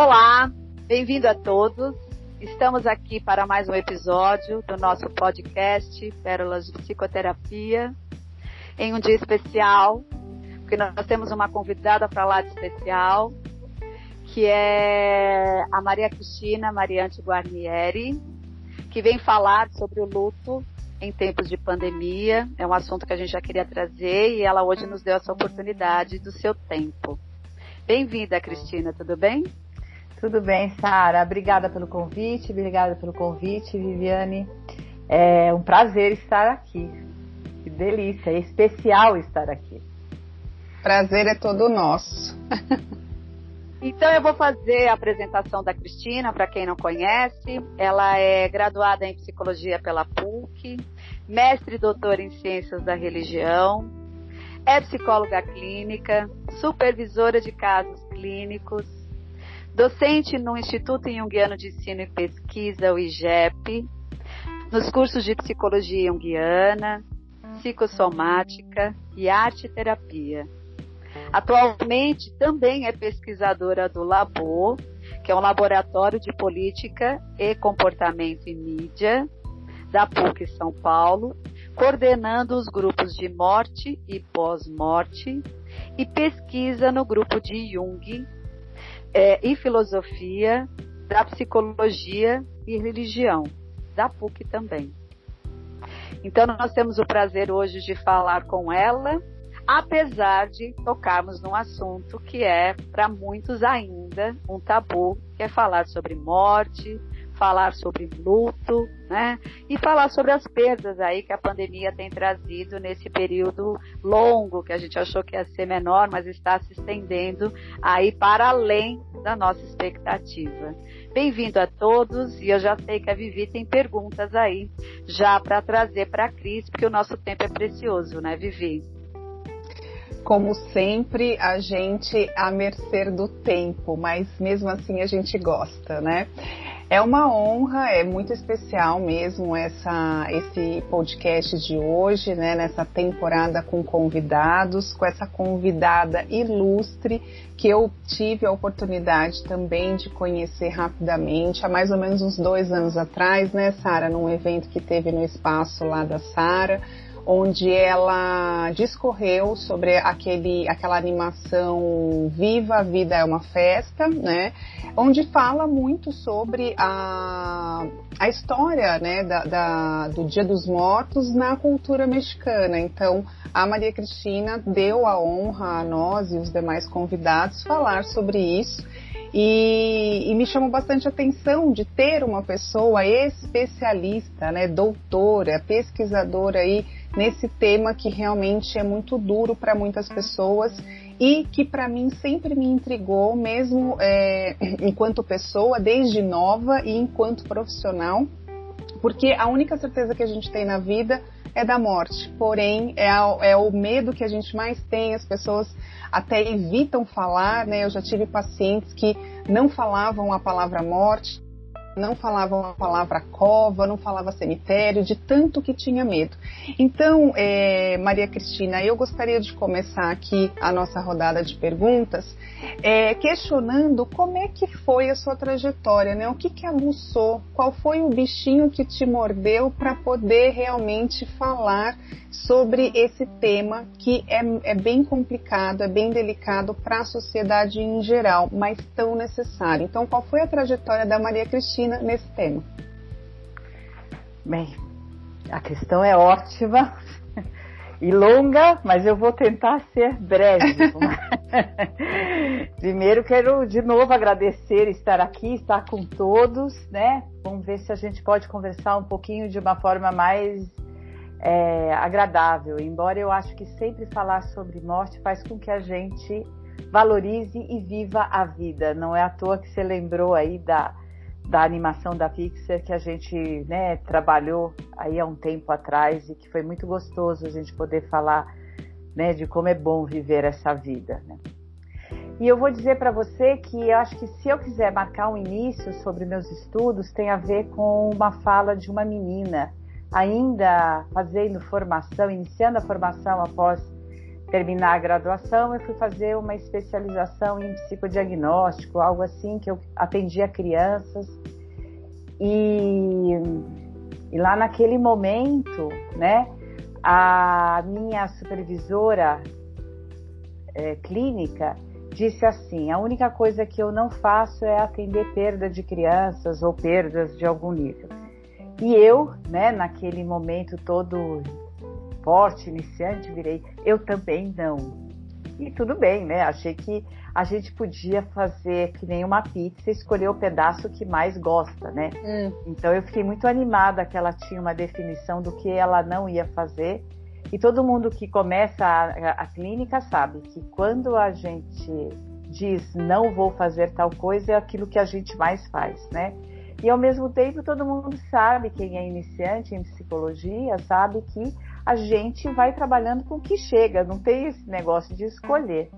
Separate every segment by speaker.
Speaker 1: Olá, bem-vindo a todos. Estamos aqui para mais um episódio do nosso podcast Pérolas de Psicoterapia, em um dia especial, porque nós temos uma convidada para lá de especial, que é a Maria Cristina Mariante Guarnieri, que vem falar sobre o luto em tempos de pandemia. É um assunto que a gente já queria trazer e ela hoje nos deu essa oportunidade do seu tempo. Bem-vinda, Cristina, tudo bem?
Speaker 2: Tudo bem, Sara. Obrigada pelo convite, obrigada pelo convite, Viviane. É um prazer estar aqui. Que delícia, é especial estar aqui.
Speaker 3: Prazer é todo nosso.
Speaker 1: Então eu vou fazer a apresentação da Cristina, para quem não conhece. Ela é graduada em psicologia pela PUC, mestre e doutora em ciências da religião, é psicóloga clínica, supervisora de casos clínicos, docente no Instituto Jungiano de Ensino e Pesquisa, o IGEP, nos cursos de psicologia junguiana, psicossomática e arte terapia. Atualmente também é pesquisadora do Labo, que é um laboratório de política e comportamento em mídia da PUC São Paulo, coordenando os grupos de morte e pós-morte e pesquisa no grupo de Jung é, e filosofia da psicologia e religião da PUC também. Então nós temos o prazer hoje de falar com ela apesar de tocarmos num assunto que é, para muitos ainda, um tabu, que é falar sobre morte, falar sobre luto, né? E falar sobre as perdas aí que a pandemia tem trazido nesse período longo, que a gente achou que ia ser menor, mas está se estendendo aí para além da nossa expectativa. Bem-vindo a todos e eu já sei que a Vivi tem perguntas aí já para trazer para a Cris, porque o nosso tempo é precioso, né, Vivi?
Speaker 3: como sempre, a gente à mercê do tempo, mas mesmo assim a gente gosta, né? É uma honra, é muito especial mesmo essa, esse podcast de hoje, né? Nessa temporada com convidados, com essa convidada ilustre que eu tive a oportunidade também de conhecer rapidamente, há mais ou menos uns dois anos atrás, né, Sara, num evento que teve no espaço lá da Sara onde ela discorreu sobre aquele, aquela animação Viva a Vida é uma Festa, né? Onde fala muito sobre a, a história né, da, da, do Dia dos Mortos na cultura mexicana. Então, a Maria Cristina deu a honra a nós e os demais convidados falar sobre isso. E, e, me chamou bastante atenção de ter uma pessoa especialista, né, doutora, pesquisadora aí nesse tema que realmente é muito duro para muitas pessoas e que para mim sempre me intrigou, mesmo é, enquanto pessoa, desde nova e enquanto profissional, porque a única certeza que a gente tem na vida é da morte, porém é, a, é o medo que a gente mais tem, as pessoas até evitam falar, né? Eu já tive pacientes que não falavam a palavra morte, não falava a palavra cova, não falava cemitério, de tanto que tinha medo. Então, é, Maria Cristina, eu gostaria de começar aqui a nossa rodada de perguntas, é, questionando como é que foi a sua trajetória, né? O que que aguçou? Qual foi o bichinho que te mordeu para poder realmente falar sobre esse tema que é, é bem complicado, é bem delicado para a sociedade em geral, mas tão necessário. Então, qual foi a trajetória da Maria Cristina nesse tema?
Speaker 2: Bem, a questão é ótima e longa, mas eu vou tentar ser breve. Primeiro quero de novo agradecer estar aqui, estar com todos, né? Vamos ver se a gente pode conversar um pouquinho de uma forma mais é, agradável, embora eu acho que sempre falar sobre morte faz com que a gente valorize e viva a vida. Não é à toa que você lembrou aí da, da animação da Pixar que a gente né, trabalhou aí há um tempo atrás e que foi muito gostoso a gente poder falar né, de como é bom viver essa vida. Né? E eu vou dizer para você que eu acho que se eu quiser marcar um início sobre meus estudos, tem a ver com uma fala de uma menina ainda fazendo formação, iniciando a formação após terminar a graduação, eu fui fazer uma especialização em psicodiagnóstico, algo assim, que eu atendia crianças. E, e lá naquele momento, né, a minha supervisora é, clínica disse assim: a única coisa que eu não faço é atender perda de crianças ou perdas de algum nível. E eu, né, naquele momento todo forte, iniciante, virei, eu também não. E tudo bem, né? Achei que a gente podia fazer que nem uma pizza, escolher o pedaço que mais gosta, né? Hum. Então eu fiquei muito animada que ela tinha uma definição do que ela não ia fazer. E todo mundo que começa a, a clínica sabe que quando a gente diz não vou fazer tal coisa, é aquilo que a gente mais faz, né? E ao mesmo tempo todo mundo sabe, quem é iniciante em psicologia, sabe que a gente vai trabalhando com o que chega, não tem esse negócio de escolher.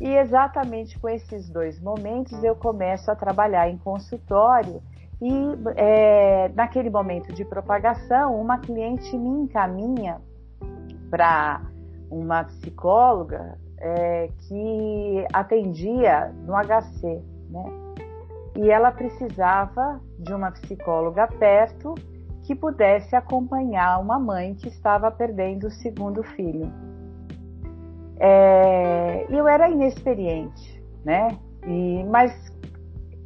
Speaker 2: E exatamente com esses dois momentos eu começo a trabalhar em consultório e é, naquele momento de propagação, uma cliente me encaminha para uma psicóloga é, que atendia no HC, né? e ela precisava de uma psicóloga perto que pudesse acompanhar uma mãe que estava perdendo o segundo filho. É, eu era inexperiente, né? E, mas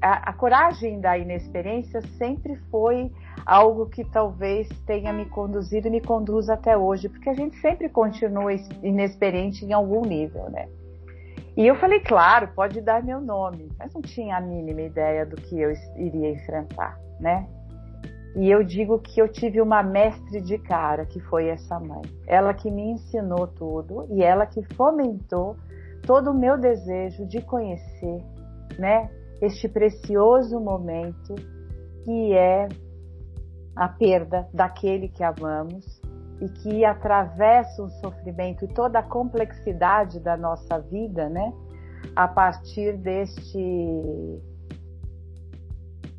Speaker 2: a, a, coragem da inexperiência sempre foi algo que talvez tenha me conduzido e me conduz até hoje, porque a gente sempre continua inexperiente em algum nível, né? E eu falei, claro, pode dar meu nome, mas não tinha a mínima ideia do que eu iria enfrentar, né? E eu digo que eu tive uma mestre de cara, que foi essa mãe. Ela que me ensinou tudo e ela que fomentou todo o meu desejo de conhecer, né, este precioso momento que é a perda daquele que amamos e que atravessa o sofrimento e toda a complexidade da nossa vida, né? A partir deste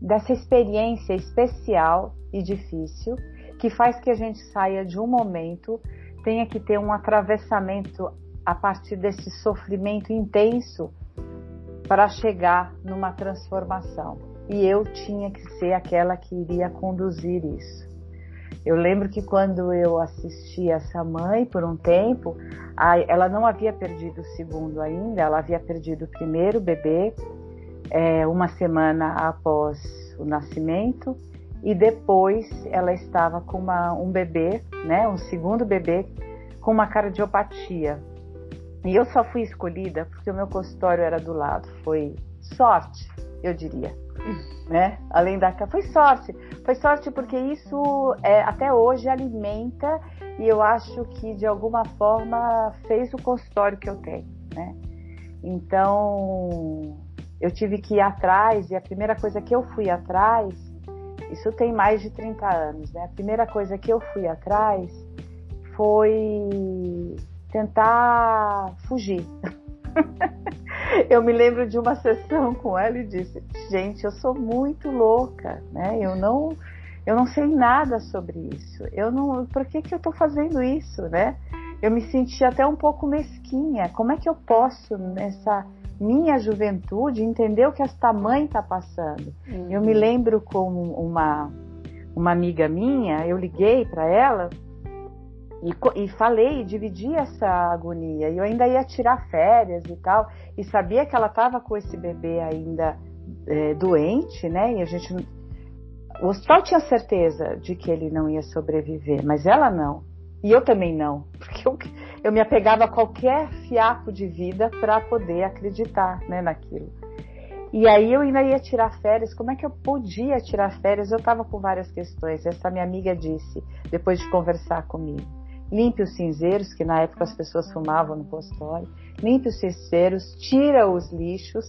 Speaker 2: dessa experiência especial e difícil que faz que a gente saia de um momento, tenha que ter um atravessamento a partir desse sofrimento intenso para chegar numa transformação. E eu tinha que ser aquela que iria conduzir isso. Eu lembro que quando eu assisti essa mãe por um tempo, ela não havia perdido o segundo ainda, ela havia perdido o primeiro bebê é, uma semana após o nascimento e depois ela estava com uma, um bebê, né, um segundo bebê com uma cardiopatia. E eu só fui escolhida porque o meu consultório era do lado. Foi sorte, eu diria né? Além da foi sorte, foi sorte porque isso é, até hoje alimenta e eu acho que de alguma forma fez o consultório que eu tenho, né? Então eu tive que ir atrás e a primeira coisa que eu fui atrás, isso tem mais de 30 anos, né? A primeira coisa que eu fui atrás foi tentar fugir. eu me lembro de uma sessão com ela e disse: gente, eu sou muito louca, né? Eu não, eu não sei nada sobre isso. Eu não, por que que eu estou fazendo isso, né? Eu me senti até um pouco mesquinha. Como é que eu posso nessa minha juventude entender o que esta mãe está passando? Uhum. Eu me lembro com uma uma amiga minha, eu liguei para ela e, e falei, dividi essa agonia. E eu ainda ia tirar férias e tal. E sabia que ela estava com esse bebê ainda é, doente, né? E a gente. O hospital tinha certeza de que ele não ia sobreviver, mas ela não. E eu também não, porque eu, eu me apegava a qualquer fiapo de vida para poder acreditar né, naquilo. E aí eu ainda ia tirar férias. Como é que eu podia tirar férias? Eu estava com várias questões. Essa minha amiga disse, depois de conversar comigo limpe os cinzeiros, que na época as pessoas fumavam no consultório, limpe os cinzeiros, tira os lixos,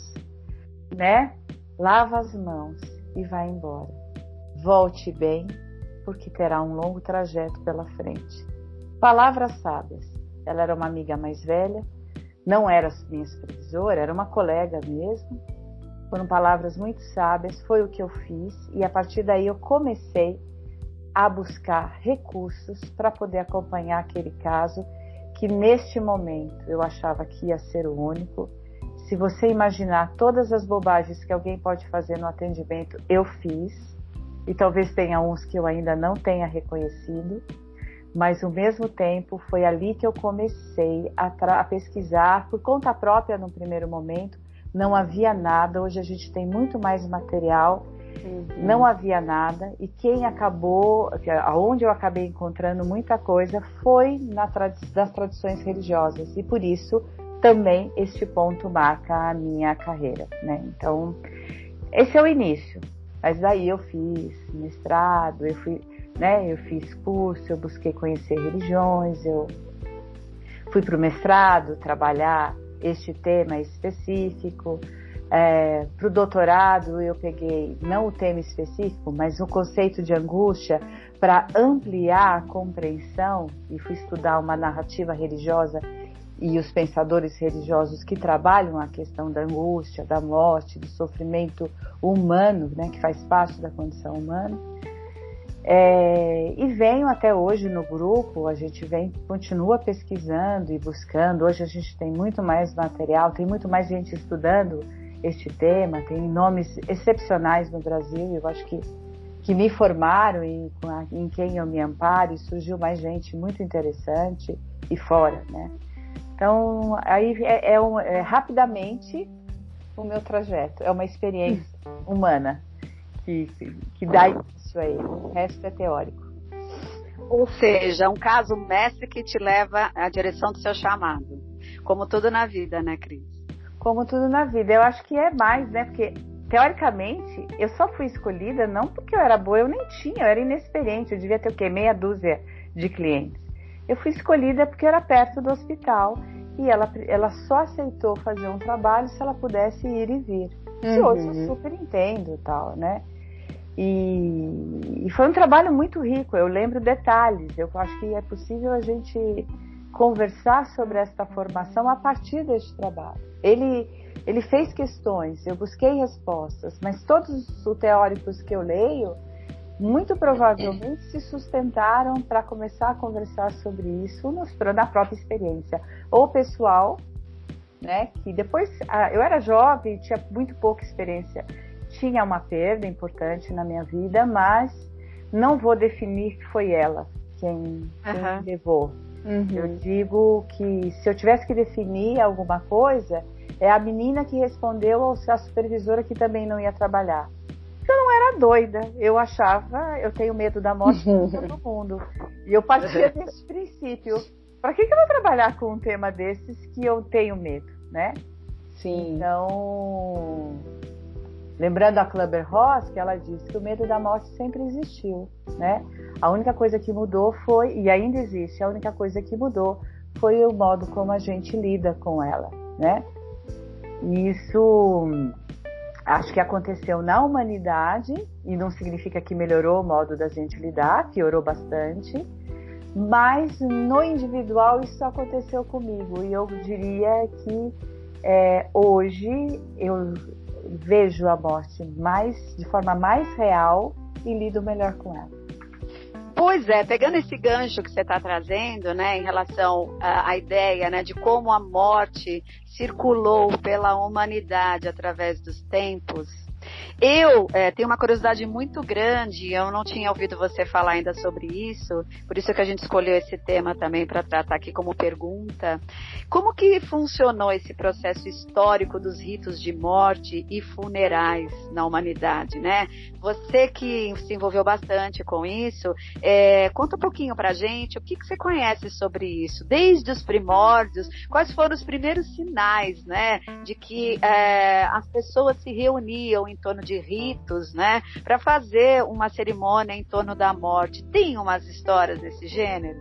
Speaker 2: né? Lava as mãos e vai embora. Volte bem, porque terá um longo trajeto pela frente. Palavras sábias. Ela era uma amiga mais velha, não era minha supervisora, era uma colega mesmo. Foram palavras muito sábias, foi o que eu fiz e a partir daí eu comecei a buscar recursos para poder acompanhar aquele caso que neste momento eu achava que ia ser o único. Se você imaginar todas as bobagens que alguém pode fazer no atendimento, eu fiz. E talvez tenha uns que eu ainda não tenha reconhecido. Mas ao mesmo tempo foi ali que eu comecei a, a pesquisar por conta própria no primeiro momento. Não havia nada. Hoje a gente tem muito mais material Uhum. Não havia nada e quem acabou, aonde eu acabei encontrando muita coisa foi na das tradições religiosas e por isso também este ponto marca a minha carreira, né? Então esse é o início. Mas daí eu fiz mestrado, eu fui, né? Eu fiz curso, eu busquei conhecer religiões, eu fui para o mestrado trabalhar este tema específico. É, para o doutorado, eu peguei não o tema específico, mas o conceito de angústia para ampliar a compreensão e fui estudar uma narrativa religiosa e os pensadores religiosos que trabalham a questão da angústia, da morte, do sofrimento humano, né, que faz parte da condição humana. É, e venho até hoje no grupo, a gente vem, continua pesquisando e buscando. Hoje a gente tem muito mais material, tem muito mais gente estudando este tema, tem nomes excepcionais no Brasil, eu acho que, que me formaram e a, em quem eu me amparo, e surgiu mais gente muito interessante e fora, né? Então, aí é, é, um, é rapidamente o meu trajeto, é uma experiência humana que, que dá isso aí, o resto é teórico.
Speaker 1: Ou seja, um caso mestre que te leva à direção do seu chamado, como tudo na vida, né, Cris?
Speaker 2: como tudo na vida. Eu acho que é mais, né? Porque teoricamente eu só fui escolhida não porque eu era boa, eu nem tinha, eu era inexperiente, eu devia ter o quê? Meia dúzia de clientes. Eu fui escolhida porque eu era perto do hospital e ela, ela só aceitou fazer um trabalho se ela pudesse ir e vir. Uhum. E hoje eu super entendo tal, né? E, e, foi um trabalho muito rico, eu lembro detalhes, eu acho que é possível a gente conversar sobre esta formação a partir deste trabalho. Ele, ele fez questões, eu busquei respostas, mas todos os teóricos que eu leio, muito provavelmente se sustentaram para começar a conversar sobre isso na própria experiência, ou pessoal, né, que depois eu era jovem, tinha muito pouca experiência, tinha uma perda importante na minha vida, mas não vou definir que foi ela quem, quem uhum. levou Uhum. Eu digo que se eu tivesse que definir alguma coisa, é a menina que respondeu ou a supervisora que também não ia trabalhar. Eu não era doida, eu achava, eu tenho medo da morte de todo mundo. E eu partia desse princípio. Para que, que eu vou trabalhar com um tema desses que eu tenho medo, né?
Speaker 3: Sim.
Speaker 2: Então, lembrando a Clubber Ross, que ela disse que o medo da morte sempre existiu, né? A única coisa que mudou foi, e ainda existe, a única coisa que mudou foi o modo como a gente lida com ela, né? E isso acho que aconteceu na humanidade e não significa que melhorou o modo da gente lidar, piorou bastante, mas no individual isso aconteceu comigo e eu diria que é, hoje eu vejo a morte mais de forma mais real e lido melhor com ela.
Speaker 1: Pois é, pegando esse gancho que você está trazendo, né, em relação à, à, ideia, né, de como a morte circulou pela humanidade através dos tempos, eu é, tenho uma curiosidade muito grande, eu não tinha ouvido você falar ainda sobre isso, por isso que a gente escolheu esse tema também para tratar aqui como pergunta. Como que funcionou esse processo histórico dos ritos de morte e funerais na humanidade, né? Você que se envolveu bastante com isso, é, conta um pouquinho para gente o que, que você conhece sobre isso, desde os primórdios, quais foram os primeiros sinais, né, de que é, as pessoas se reuniam em torno de de ritos, né, para fazer uma cerimônia em torno da morte. Tem umas histórias desse gênero?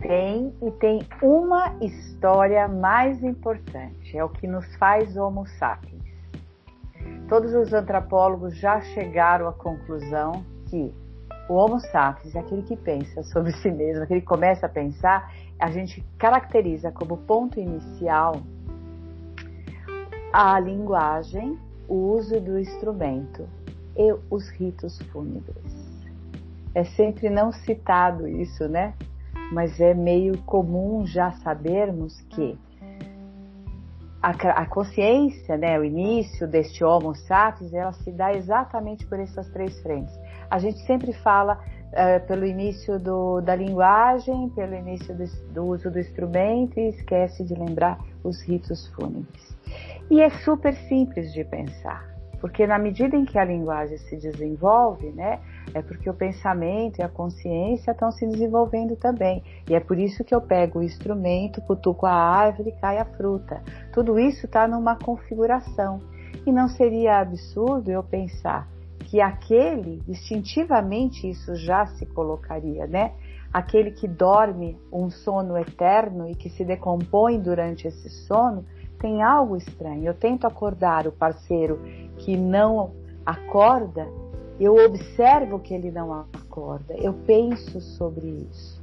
Speaker 2: Tem, e tem uma história mais importante, é o que nos faz Homo sapiens. Todos os antropólogos já chegaram à conclusão que o Homo sapiens, aquele que pensa sobre si mesmo, aquele que começa a pensar, a gente caracteriza como ponto inicial a linguagem o uso do instrumento e os ritos fúnebres. É sempre não citado isso, né? mas é meio comum já sabermos que a, a, consciência, né, o início deste Homo sapiens, ela se dá exatamente por essas três frentes. A gente sempre fala uh, pelo início do, da linguagem, pelo início do, do, uso do instrumento e esquece de lembrar os ritos fúnebres. E é super simples de pensar, porque na medida em que a linguagem se desenvolve, né, é porque o pensamento e a consciência estão se desenvolvendo também. E é por isso que eu pego o instrumento, cutuco a árvore, cai a fruta. Tudo isso está numa configuração. E não seria absurdo eu pensar que aquele, instintivamente isso já se colocaria, né? Aquele que dorme um sono eterno e que se decompõe durante esse sono, tem algo estranho. Eu tento acordar o parceiro que não acorda eu observo que ele não acorda, eu penso sobre isso,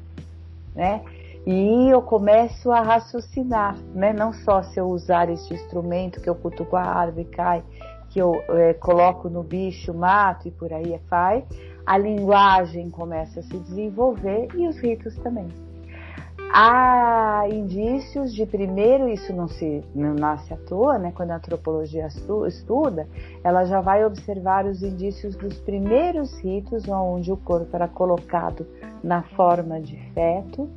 Speaker 2: né? E eu começo a raciocinar, né? Não só se eu usar esse instrumento que eu cutuco a árvore cai, que eu é, coloco no bicho, mato e por aí vai, a linguagem começa a se desenvolver e os ritos também. Há indícios de primeiro, isso não se não nasce à toa, né? Quando a antropologia estuda, ela já vai observar os indícios dos primeiros ritos onde o corpo era colocado na forma de feto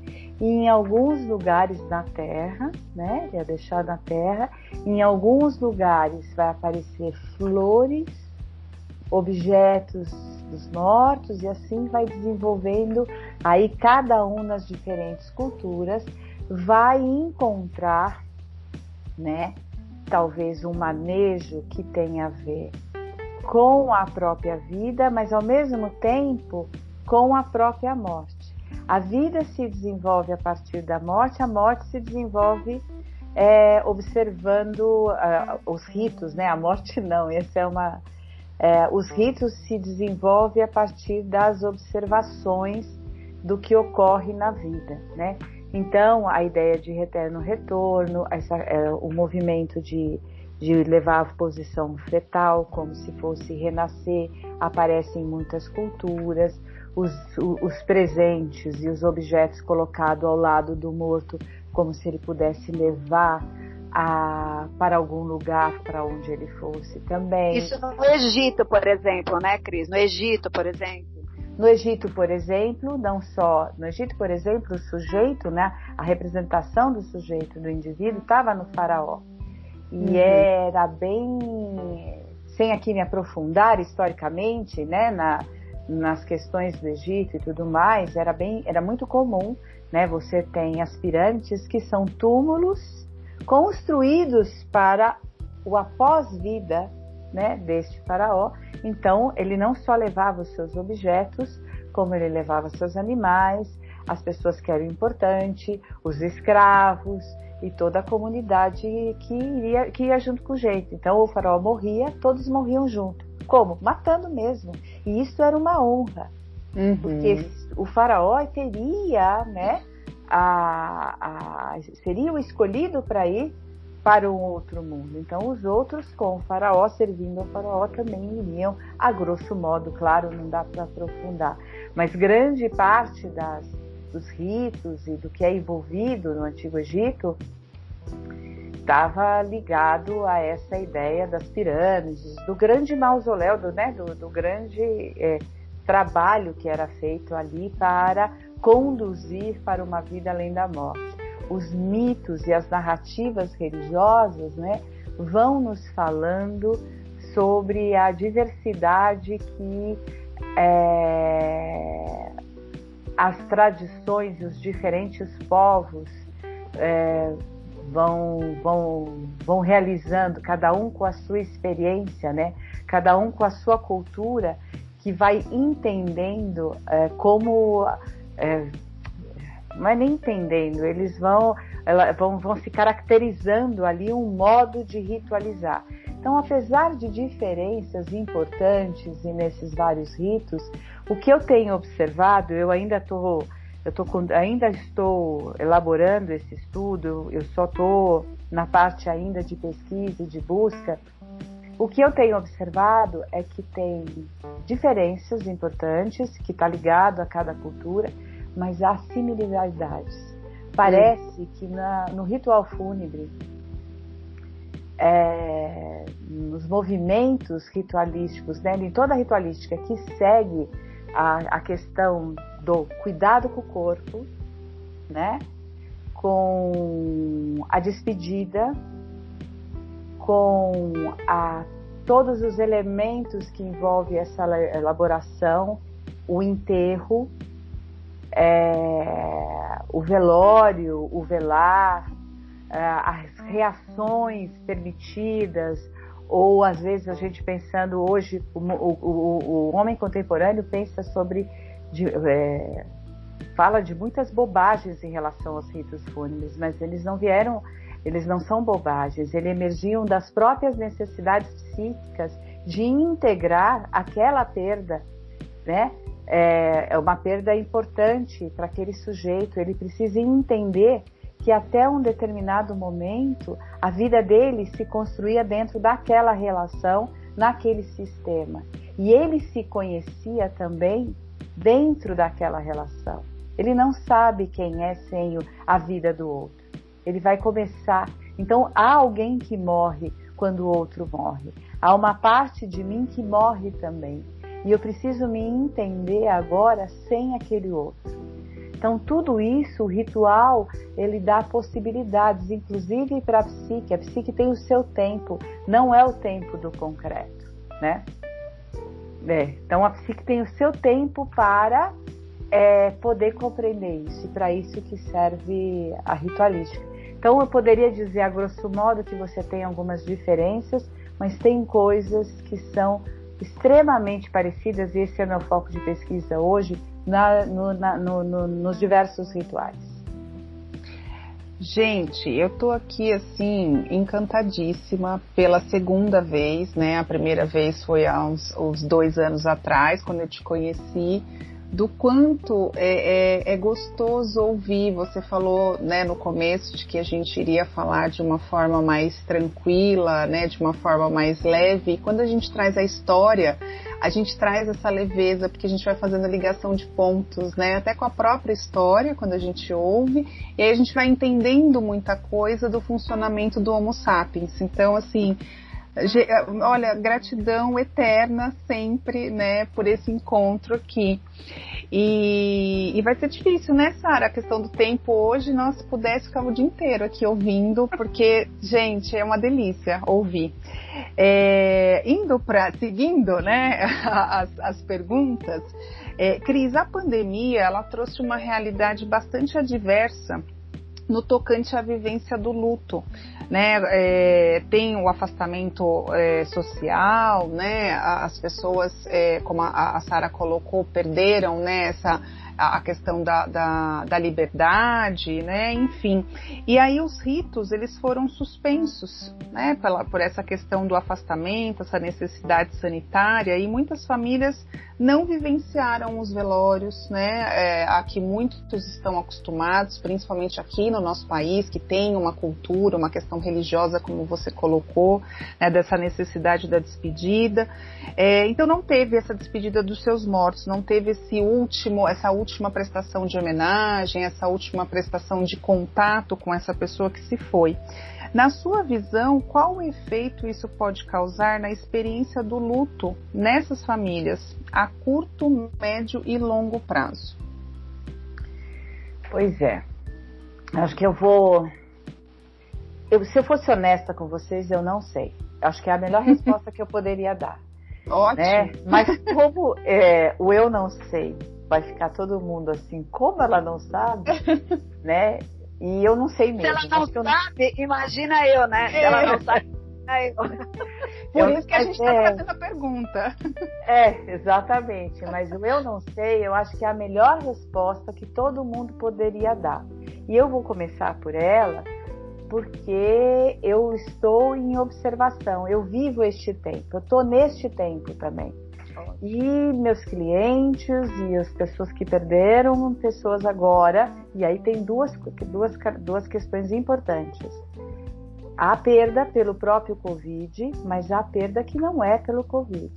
Speaker 2: em alguns lugares na terra, né? Ia deixar na terra. Em alguns lugares vai aparecer flores, objetos dos mortos e assim vai desenvolvendo aí cada um nas diferentes culturas vai encontrar, né, talvez um manejo que tenha a ver com a própria vida, mas ao mesmo tempo com a própria morte. A vida se desenvolve a partir da morte, a morte se desenvolve é, observando uh, os ritos, né? A morte não, essa é uma é, os ritos se desenvolvem a partir das observações do que ocorre na vida, né? Então, a ideia de eterno retorno, essa, é, o movimento de, de levar a posição fetal, como se fosse renascer, aparece em muitas culturas. Os, os presentes e os objetos colocados ao lado do morto, como se ele pudesse levar a, para algum lugar para onde ele fosse também.
Speaker 1: Isso no Egito, por exemplo, né, Cris? No Egito, por exemplo.
Speaker 2: No Egito, por exemplo, não só no Egito, por exemplo, o sujeito, né, a representação do sujeito, do indivíduo, estava no faraó. E uhum. era bem, sem aqui me aprofundar historicamente, né, na, nas questões do Egito e tudo mais, era bem, era muito comum, né, você tem as pirâmides que são túmulos construídos para o após-vida né, deste faraó. Então, ele não só levava os seus objetos, como ele levava seus animais, as pessoas que eram importantes, os escravos e toda a comunidade que ia, que ia junto com o jeito. Então, o faraó morria, todos morriam junto. Como? Matando mesmo. E isso era uma honra. Uhum. Porque o faraó teria, né, a, a, seria o escolhido para ir para um outro mundo. Então, os outros, com o faraó servindo ao faraó, também iriam, a grosso modo, claro, não dá para aprofundar, mas grande parte das, dos ritos e do que é envolvido no Antigo Egito estava ligado a essa ideia das pirâmides, do grande mausoléu, do, né, do, do grande é, trabalho que era feito ali para conduzir para uma vida além da morte. Os mitos e as narrativas religiosas né, vão nos falando sobre a diversidade que é, as tradições os diferentes povos é, vão, vão, vão realizando, cada um com a sua experiência, né? cada um com a sua cultura, que vai entendendo é, como é, não é nem entendendo, eles vão, ela, vão, vão se caracterizando ali um modo de ritualizar. Então, apesar de diferenças importantes nesses vários ritos, o que eu tenho observado, eu ainda estou eu tô, ainda estou elaborando esse estudo, eu só estou na parte ainda de pesquisa e de busca. O que eu tenho observado é que tem diferenças importantes, que está ligado a cada cultura, mas há similaridades. Parece que na, no ritual fúnebre, é, nos movimentos ritualísticos, né, em toda a ritualística que segue a, a questão do cuidado com o corpo, né, com a despedida, com a, todos os elementos que envolvem essa elaboração, o enterro, é, o velório, o velar, é, as reações permitidas, ou às vezes a gente pensando hoje, o, o, o homem contemporâneo pensa sobre, de, é, fala de muitas bobagens em relação aos ritos fúnebres, mas eles não vieram, eles não são bobagens, eles emergiam das próprias necessidades psíquicas de integrar aquela perda, né? É, é uma perda importante para aquele sujeito, ele precisa entender que até um determinado momento a vida dele se construía dentro daquela relação, naquele sistema. E ele se conhecia também dentro daquela relação. Ele não sabe quem é sem a vida do outro. Ele vai começar. Então há alguém que morre quando o outro morre. Há uma parte de mim que morre também. E eu preciso me entender agora sem aquele outro. Então, tudo isso, o ritual, ele dá possibilidades, inclusive para a psique. A psique tem o seu tempo, não é o tempo do concreto, né? É, então, a psique tem o seu tempo para é, poder compreender isso, e para isso que serve a ritualística. Então, eu poderia dizer, a grosso modo, que você tem algumas diferenças, mas tem coisas que são extremamente parecidas, e esse é o meu foco de pesquisa hoje, na, no, na, no, no, nos diversos rituais.
Speaker 3: Gente, eu tô aqui assim encantadíssima pela segunda vez, né? A primeira vez foi há uns, uns dois anos atrás, quando eu te conheci do quanto é, é, é, gostoso ouvir. Você falou né, no começo de que a gente iria falar de uma forma mais tranquila, né, de uma forma mais leve. E quando a gente traz a história, a gente traz essa leveza, porque a gente vai fazendo a ligação de pontos, né, até com a própria história, quando a gente ouve, e aí a gente vai entendendo muita coisa do funcionamento do Homo sapiens. Então, assim olha, gratidão eterna sempre, né, por esse encontro aqui. E, e vai ser difícil, né, Sara? A questão do tempo hoje, nós se pudesse ficar o dia inteiro aqui ouvindo, porque, gente, é uma delícia ouvir. É, indo para, seguindo, né, as, as perguntas, é, Cris, a pandemia, ela trouxe uma realidade bastante adversa no tocante à vivência do luto, né? É, tem o afastamento é, social, né? As pessoas, é, como a, a Sara colocou, perderam né, essa a questão da, da, da, liberdade, né? Enfim. E aí os ritos eles foram suspensos, né? Pela, por essa questão do afastamento, essa necessidade sanitária e muitas famílias não vivenciaram os velórios, né? É, a que muitos estão acostumados, principalmente aqui no nosso país, que tem uma cultura, uma questão religiosa, como você colocou, né? Dessa necessidade da despedida. É, então não teve essa despedida dos seus mortos, não teve esse último, essa última última prestação de homenagem, essa última prestação de contato com essa pessoa que se foi. Na sua visão, qual o efeito isso pode causar na experiência do luto nessas famílias a curto, médio e longo prazo?
Speaker 2: Pois é. Acho que eu vou. Eu, se eu fosse honesta com vocês, eu não sei. Acho que é a melhor resposta que eu poderia dar.
Speaker 3: Ótimo. Né?
Speaker 2: Mas como é, o eu não sei vai ficar todo mundo assim, como ela não sabe, né? E eu não sei mesmo.
Speaker 1: Se ela não sabe, não... imagina eu, né? É. Se ela não sabe,
Speaker 3: eu. Por eu, isso que a gente está é, fazendo a pergunta.
Speaker 2: É, exatamente. Mas o eu não sei, eu acho que é a melhor resposta que todo mundo poderia dar. E eu vou começar por ela, porque eu estou em observação, eu vivo este tempo, eu estou neste tempo também. E meus clientes e as pessoas que perderam pessoas agora. E aí tem duas, duas, duas questões importantes. Há perda pelo próprio Covid, mas há perda que não é pelo Covid.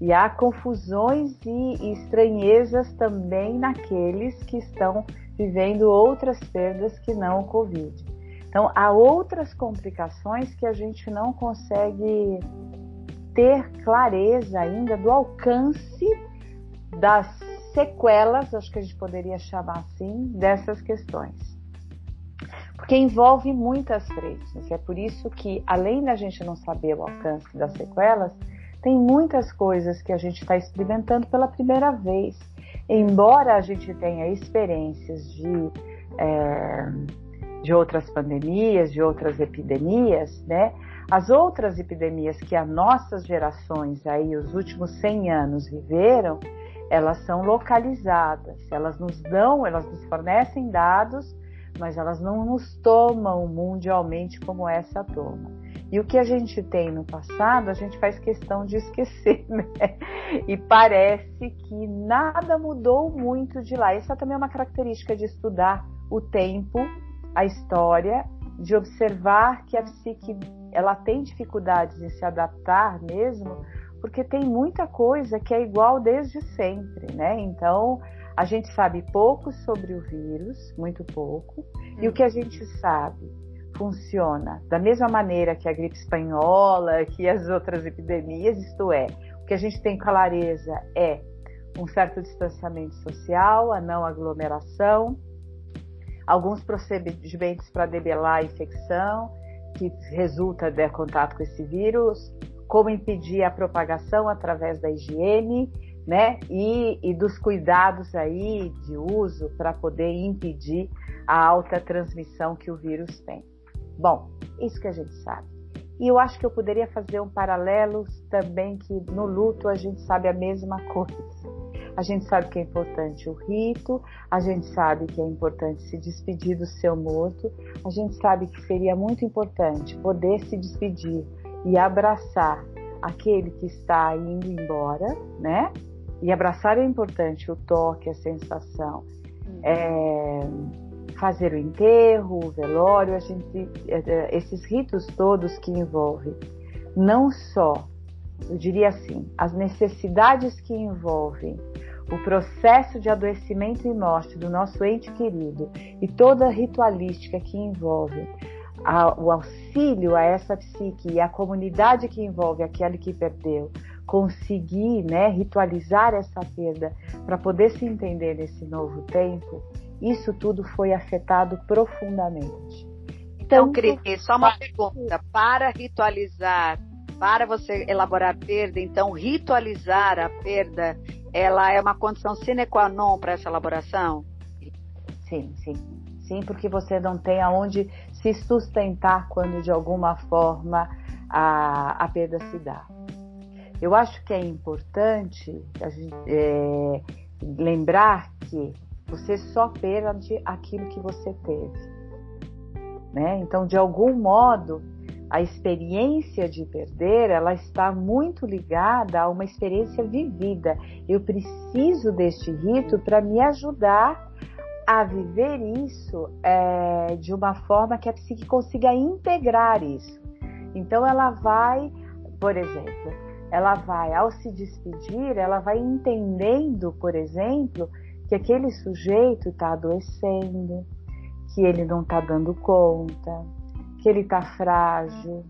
Speaker 2: E há confusões e estranhezas também naqueles que estão vivendo outras perdas que não o Covid. Então, há outras complicações que a gente não consegue ter clareza ainda do alcance das sequelas, acho que a gente poderia chamar assim, dessas questões. Porque envolve muitas frentes. É por isso que, além da gente não saber o alcance das sequelas, tem muitas coisas que a gente está experimentando pela primeira vez. Embora a gente tenha experiências de, é, de outras pandemias, de outras epidemias, né? As outras epidemias que as nossas gerações aí, os últimos 100 anos viveram, elas são localizadas, elas nos dão, elas nos fornecem dados, mas elas não nos tomam mundialmente como essa toma. E o que a gente tem no passado, a gente faz questão de esquecer, né? E parece que nada mudou muito de lá. Essa também é uma característica de estudar o tempo, a história, de observar que a psique ela tem dificuldades em se adaptar mesmo, porque tem muita coisa que é igual desde sempre, né? Então, a gente sabe pouco sobre o vírus, muito pouco, hum. e o que a gente sabe funciona da mesma maneira que a gripe espanhola, que as outras epidemias, isto é, o que a gente tem clareza é um certo distanciamento social, a não aglomeração, alguns procedimentos para debelar a infecção, que resulta de contato com esse vírus, como impedir a propagação através da higiene, né? E, e dos cuidados aí de uso para poder impedir a alta transmissão que o vírus tem. Bom, isso que a gente sabe. E eu acho que eu poderia fazer um paralelo também que no luto a gente sabe a mesma coisa. A gente sabe que é importante o rito, a gente sabe que é importante se despedir do seu morto, a gente sabe que seria muito importante poder se despedir e abraçar aquele que está indo embora, né? E abraçar é importante, o toque, a sensação. É, fazer o enterro, o velório, a gente, é, é, esses ritos todos que envolvem não só, eu diria assim, as necessidades que envolvem o processo de adoecimento e morte do nosso ente querido e toda a ritualística que envolve a, o auxílio a essa psique e a comunidade que envolve aquele que perdeu, conseguir né, ritualizar essa perda para poder se entender nesse novo tempo, isso tudo foi afetado profundamente.
Speaker 1: Então, Cris, só uma pergunta. Para ritualizar, para você elaborar a perda, então ritualizar a perda, ela é uma condição sine qua non para essa elaboração?
Speaker 2: Sim, sim. Sim, porque você não tem aonde se sustentar quando de alguma forma a, a perda se dá. Eu acho que é importante gente, é, lembrar que você só perde aquilo que você teve. Né? Então, de algum modo, a experiência de perder, ela está muito ligada a uma experiência vivida. Eu preciso deste rito para me ajudar a viver isso é, de uma forma que a psique consiga integrar isso. Então, ela vai, por exemplo, ela vai, ao se despedir, ela vai entendendo, por exemplo, que aquele sujeito está adoecendo, que ele não está dando conta, que ele está frágil.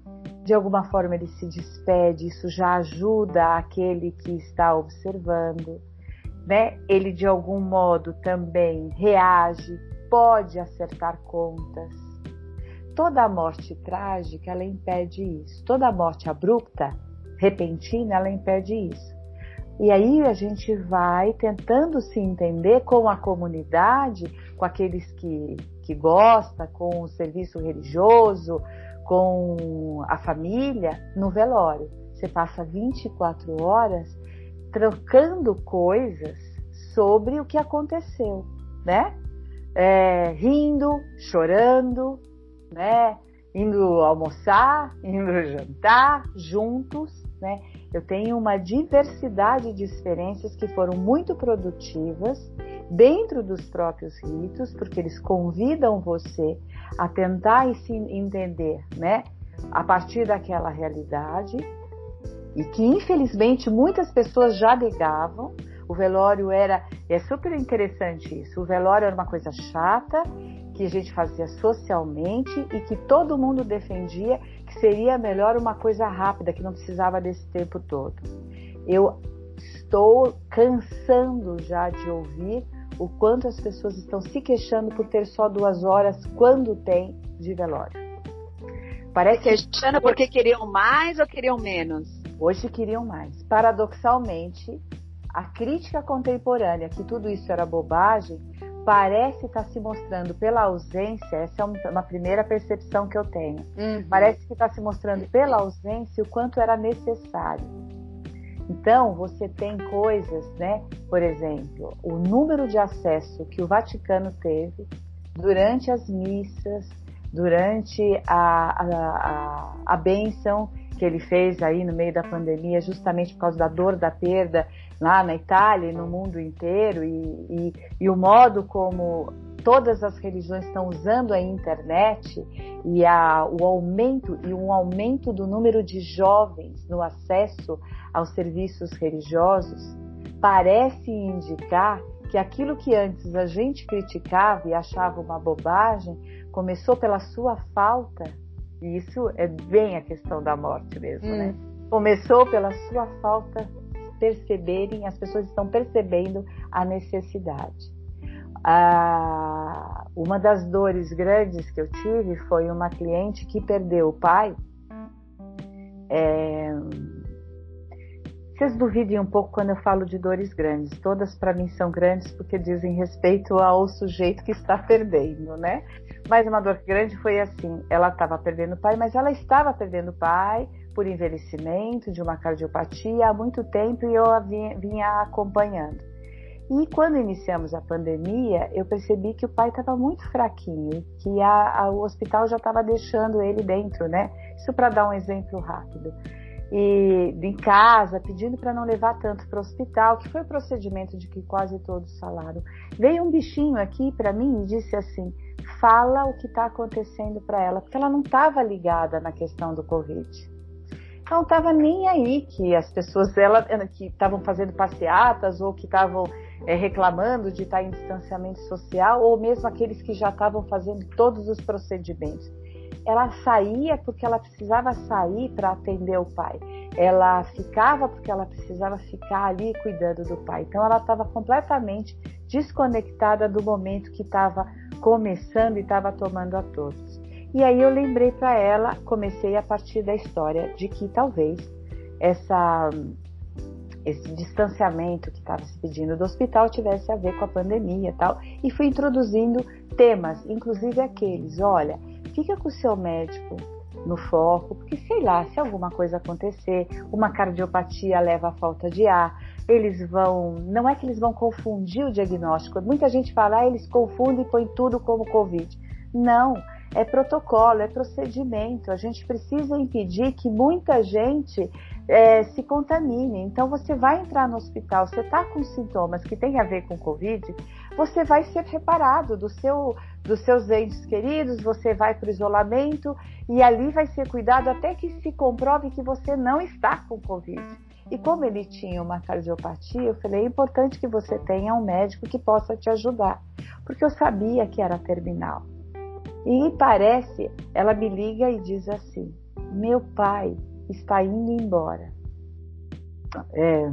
Speaker 2: De alguma forma ele se despede, isso já ajuda aquele que está observando. Né? Ele de algum modo também reage, pode acertar contas. Toda morte trágica ela impede isso. Toda morte abrupta, repentina, ela impede isso. E aí a gente vai tentando se entender com a comunidade, com aqueles que, que gostam, com o serviço religioso, com a família, no velório. Você passa 24 horas trocando coisas sobre o que aconteceu, né? É, rindo, chorando, né? Indo almoçar, indo jantar juntos, né? Eu tenho uma diversidade de experiências que foram muito produtivas dentro dos próprios ritos, porque eles convidam você a tentar e se entender, né? A partir daquela realidade. e que infelizmente muitas pessoas já negavam. O velório era, é super interessante isso. O velório era uma coisa chata que a gente fazia socialmente e que todo mundo defendia que seria melhor uma coisa rápida, que não precisava desse tempo todo. Eu estou cansando já de ouvir o quanto as pessoas estão se queixando por ter só duas horas quando tem de velório.
Speaker 1: Parece queixando porque queriam mais ou queriam menos?
Speaker 2: Hoje queriam mais. Paradoxalmente, a crítica contemporânea que tudo isso era bobagem parece estar se mostrando pela ausência, essa é uma primeira percepção que eu tenho. Uhum. Parece que está se mostrando pela ausência o quanto era necessário. Então, você tem coisas, né? Por exemplo, o número de acesso que o Vaticano teve durante as missas, durante a, a, a, a bênção que ele fez aí no meio da pandemia, justamente por causa da dor da perda lá na Itália e no mundo inteiro, e, e, e o modo como todas as religiões estão usando a internet e a, o aumento e um aumento do número de jovens no acesso aos serviços religiosos parece indicar que aquilo que antes a gente criticava e achava uma bobagem começou pela sua falta e isso é bem a questão da morte mesmo, né? hum. né? Começou pela sua falta perceberem, as pessoas estão percebendo a necessidade. Ah, uma das dores grandes que eu tive foi uma cliente que perdeu o pai. É, vocês duvidem um pouco quando eu falo de dores grandes. Todas para mim são grandes porque dizem respeito ao sujeito que está perdendo, né? Mas uma dor grande foi assim: ela estava perdendo o pai, mas ela estava perdendo o pai por envelhecimento, de uma cardiopatia há muito tempo e eu a vinha, vinha acompanhando. E quando iniciamos a pandemia, eu percebi que o pai estava muito fraquinho, que a, a, o hospital já estava deixando ele dentro, né? Isso para dar um exemplo rápido. E em casa, pedindo para não levar tanto para o hospital, que foi o procedimento de que quase todos falaram. Veio um bichinho aqui para mim e disse assim: fala o que está acontecendo para ela, porque ela não estava ligada na questão do Covid. Não estava nem aí que as pessoas ela, que estavam fazendo passeatas ou que estavam é, reclamando de estar em distanciamento social, ou mesmo aqueles que já estavam fazendo todos os procedimentos. Ela saía porque ela precisava sair para atender o pai. Ela ficava porque ela precisava ficar ali cuidando do pai. Então ela estava completamente desconectada do momento que estava começando e estava tomando a todos. E aí eu lembrei para ela, comecei a partir da história de que talvez essa esse distanciamento que estava se pedindo do hospital tivesse a ver com a pandemia e tal, e fui introduzindo temas, inclusive aqueles, olha, fica com o seu médico no foco, porque sei lá, se alguma coisa acontecer, uma cardiopatia leva a falta de ar, eles vão, não é que eles vão confundir o diagnóstico, muita gente fala, ah, eles confundem e põem tudo como Covid. Não, é protocolo, é procedimento. A gente precisa impedir que muita gente é, se contamine. Então, você vai entrar no hospital, você está com sintomas que têm a ver com Covid, você vai ser reparado do seu, dos seus entes queridos, você vai para o isolamento e ali vai ser cuidado até que se comprove que você não está com Covid. E como ele tinha uma cardiopatia, eu falei: é importante que você tenha um médico que possa te ajudar, porque eu sabia que era terminal. E parece, ela me liga e diz assim: meu pai está indo embora. É,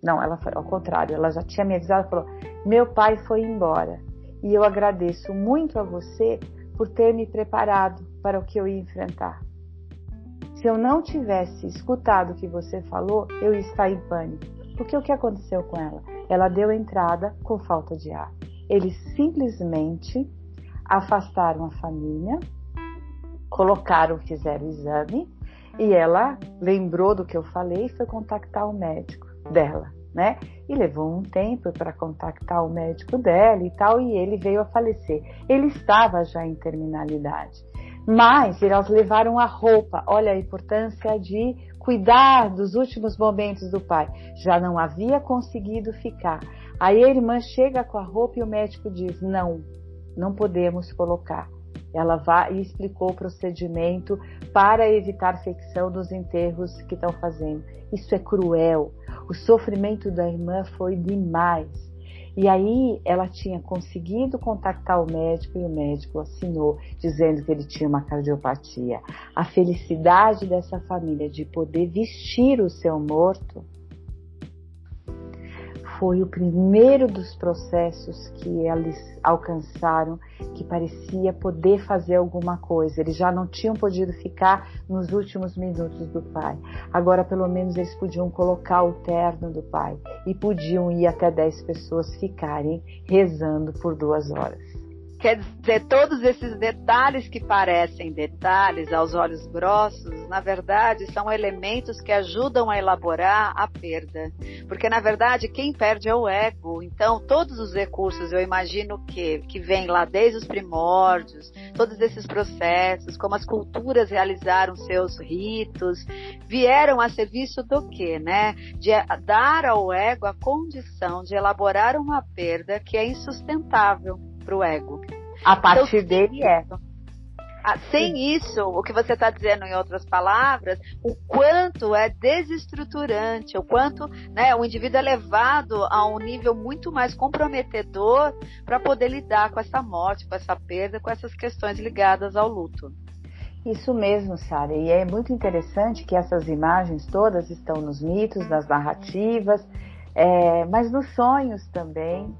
Speaker 2: não, ela foi ao contrário, ela já tinha me avisado, falou: meu pai foi embora e eu agradeço muito a você por ter me preparado para o que eu ia enfrentar. Se eu não tivesse escutado o que você falou, eu ia estar em pânico. Porque o que aconteceu com ela? Ela deu entrada com falta de ar. Eles simplesmente afastaram a família, colocaram, fizeram o exame e ela lembrou do que eu falei e foi contactar o médico dela, né? E levou um tempo para contactar o médico dela e tal, e ele veio a falecer. Ele estava já em terminalidade. Mas elas levaram a roupa. Olha a importância de cuidar dos últimos momentos do pai. Já não havia conseguido ficar. Aí a irmã chega com a roupa e o médico diz: Não, não podemos colocar. ela vai e explicou o procedimento para evitar infecção nos enterros que estão fazendo. Isso é cruel. O sofrimento da irmã foi demais. E aí ela tinha conseguido contactar o médico e o médico assinou dizendo que ele tinha uma cardiopatia. A felicidade dessa família de poder vestir o seu morto foi o primeiro dos processos que eles alcançaram que parecia poder fazer alguma coisa. Eles já não tinham podido ficar nos últimos minutos do pai. Agora, pelo menos, eles podiam colocar o terno do pai e podiam ir até 10 pessoas ficarem rezando por duas horas.
Speaker 1: Quer dizer, todos esses detalhes que parecem detalhes aos olhos grossos, na verdade, são elementos que ajudam a elaborar a perda. Porque, na verdade, quem perde é o ego. Então, todos os recursos, eu imagino que, que vêm lá desde os primórdios, todos esses processos, como as culturas realizaram seus ritos, vieram a serviço do quê, né? De dar ao ego a condição de elaborar uma perda que é insustentável para o ego.
Speaker 2: A partir então, dele é.
Speaker 1: Ah, sem isso, o que você está dizendo em outras palavras, o quanto é desestruturante, o quanto né, o indivíduo é levado a um nível muito mais comprometedor para poder lidar com essa morte, com essa perda, com essas questões ligadas ao luto.
Speaker 2: Isso mesmo, Sara. E é muito interessante que essas imagens todas estão nos mitos, nas narrativas, é, mas nos sonhos também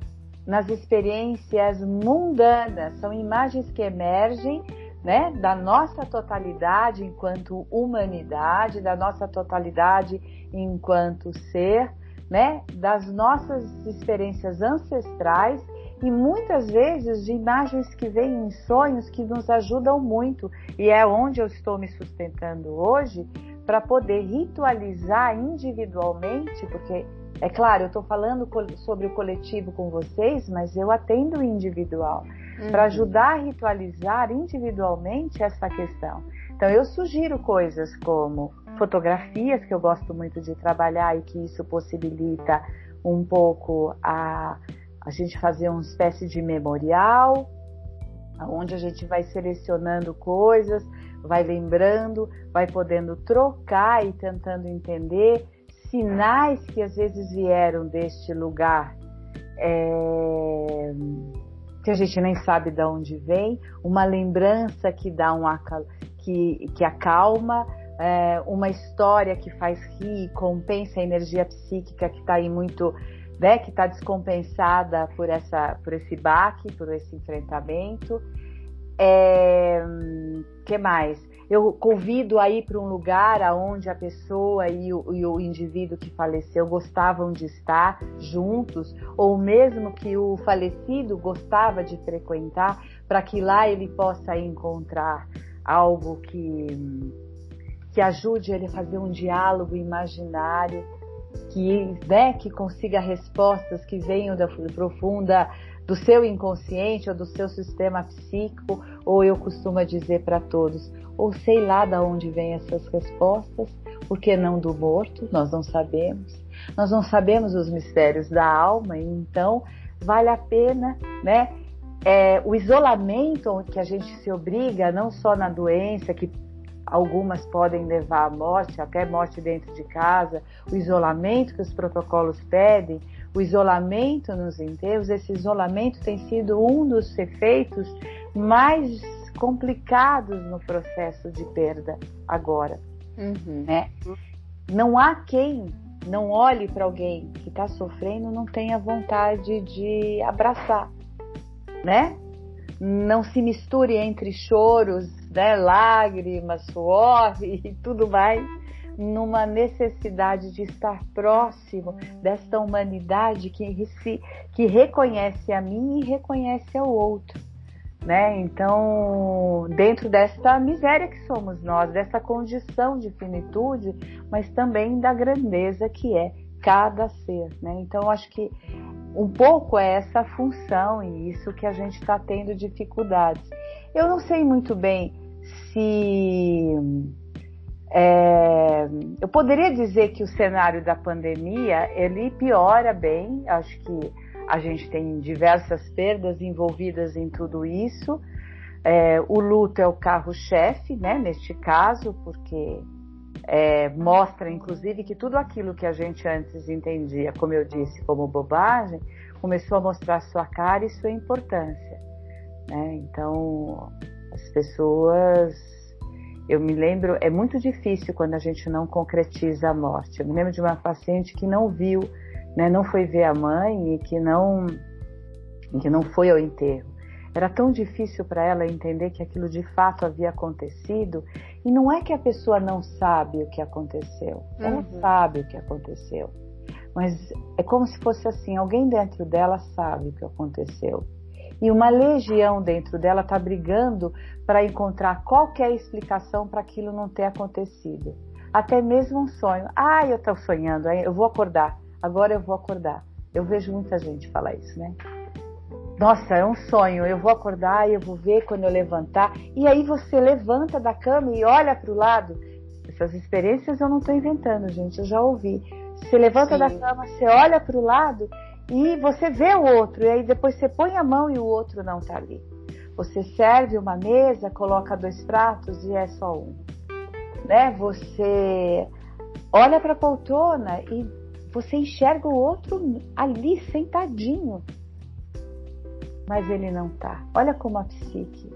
Speaker 2: nas experiências mundanas, são imagens que emergem né, da nossa totalidade enquanto humanidade, da nossa totalidade enquanto ser, né, das nossas experiências ancestrais e muitas vezes de imagens que vêm em sonhos que nos ajudam muito. E é onde eu estou me sustentando hoje para poder ritualizar individualmente, porque é claro, eu estou falando sobre o coletivo com vocês, mas eu atendo o individual uhum. para ajudar a ritualizar individualmente essa questão. Então, eu sugiro coisas como fotografias, que eu gosto muito de trabalhar e que isso possibilita um pouco a, a gente fazer uma espécie de memorial, onde a gente vai selecionando coisas, vai lembrando, vai podendo trocar e tentando entender sinais que às vezes vieram deste lugar é, que a gente nem sabe de onde vem, uma lembrança que dá um que, que acalma, é, uma história que faz rir, compensa a energia psíquica que está aí muito, né, que está descompensada por essa, por esse baque, por esse enfrentamento. É, que mais? Eu convido a ir para um lugar aonde a pessoa e o, e o, indivíduo que faleceu gostavam de estar juntos, ou mesmo que o falecido gostava de frequentar, para que lá ele possa encontrar algo que, que ajude ele a fazer um diálogo imaginário, que, né, que consiga respostas que venham da profunda do seu inconsciente ou do seu sistema psíquico, ou eu costumo dizer para todos, ou sei lá de onde vêm essas respostas, porque não do morto, nós não sabemos. Nós não sabemos os mistérios da alma, então vale a pena, né? É, o isolamento que a gente se obriga, não só na doença, que algumas podem levar à morte, até morte dentro de casa, o isolamento que os protocolos pedem, o isolamento nos enterros, esse isolamento tem sido um dos efeitos mais complicados no processo de perda agora. Uhum. Né? Não há quem não olhe para alguém que está sofrendo não tenha vontade de abraçar, né? Não se misture entre choros, né, lágrimas, suor e tudo mais numa necessidade de estar próximo desta humanidade que, se, que reconhece a mim e reconhece ao outro. Né? Então, dentro desta miséria que somos nós, dessa condição de finitude, mas também da grandeza que é cada ser. Né? Então, acho que um pouco é essa função e isso que a gente está tendo dificuldades. Eu não sei muito bem se é, eu poderia dizer que o cenário da pandemia ele piora bem. Acho que a gente tem diversas perdas envolvidas em tudo isso, É, o luto é o carro-chefe, né, neste caso, porque é, mostra, inclusive, que tudo aquilo que a gente antes entendia, como eu disse, como bobagem, começou a mostrar sua cara e sua importância. Né? Então, as pessoas. Eu me lembro, é muito difícil quando a gente não concretiza a morte. Eu me lembro de uma paciente que não viu, né, não foi ver a mãe e que não, que não foi ao enterro. Era tão difícil para ela entender que aquilo de fato havia acontecido. E não é que a pessoa não sabe o que aconteceu. Ela uhum. sabe o que aconteceu. Mas é como se fosse assim: alguém dentro dela sabe o que aconteceu. E uma legião dentro dela está brigando para encontrar qualquer explicação para aquilo não ter acontecido. Até mesmo um sonho. Ah, eu estou sonhando, eu vou acordar. Agora eu vou acordar. Eu vejo muita gente falar isso, né? Nossa, é um sonho. Eu vou acordar e eu vou ver quando eu levantar. E aí você levanta da cama e olha para o lado. Essas experiências eu não estou inventando, gente. Eu já ouvi. Você levanta Sim. da cama, você olha para o lado e você vê o outro. E aí depois você põe a mão e o outro não está ali. Você serve uma mesa, coloca dois pratos e é só um. Né? Você olha para a poltrona e você enxerga o outro ali sentadinho mas ele não tá. Olha como a psique,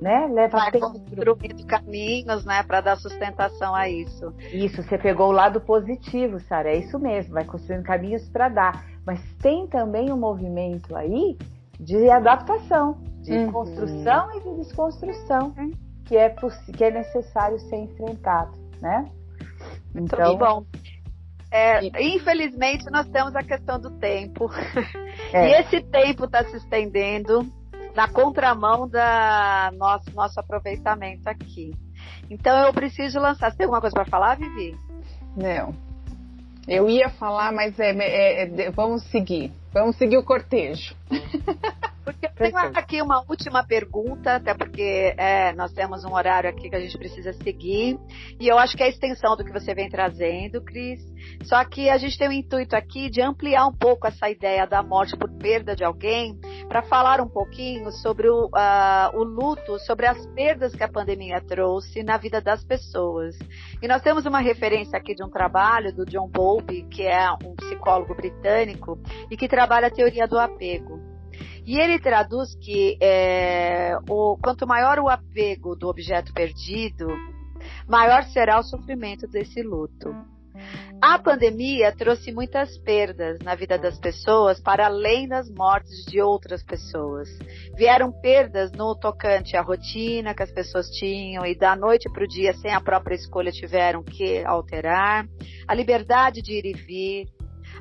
Speaker 2: né?
Speaker 1: Leva Vai construindo caminhos, né, para dar sustentação a isso.
Speaker 2: Isso, você pegou o lado positivo, Sara, é isso mesmo, vai construindo caminhos para dar. Mas tem também um movimento aí de adaptação, de uhum. construção e de desconstrução, uhum. que, é que é necessário ser enfrentado, né?
Speaker 1: Então, bom. É, infelizmente, nós temos a questão do tempo. É. E esse tempo está se estendendo na contramão da nosso, nosso aproveitamento aqui. Então, eu preciso lançar. Você tem alguma coisa para falar, Vivi?
Speaker 3: Não. Eu ia falar, mas é, é, é, vamos seguir. Vamos seguir o cortejo.
Speaker 1: Porque eu tenho aqui uma última pergunta, até porque é, nós temos um horário aqui que a gente precisa seguir. E eu acho que é a extensão do que você vem trazendo, Cris. Só que a gente tem o intuito aqui de ampliar um pouco essa ideia da morte por perda de alguém, para falar um pouquinho sobre o, uh, o luto, sobre as perdas que a pandemia trouxe na vida das pessoas. E nós temos uma referência aqui de um trabalho do John Bowlby, que é um psicólogo britânico, e que trabalha a teoria do apego. E ele traduz que é, o, quanto maior o apego do objeto perdido, maior será o sofrimento desse luto. A pandemia trouxe muitas perdas na vida das pessoas para além das mortes de outras pessoas. Vieram perdas no tocante à rotina que as pessoas tinham e da noite para o dia, sem a própria escolha, tiveram que alterar. A liberdade de ir e vir,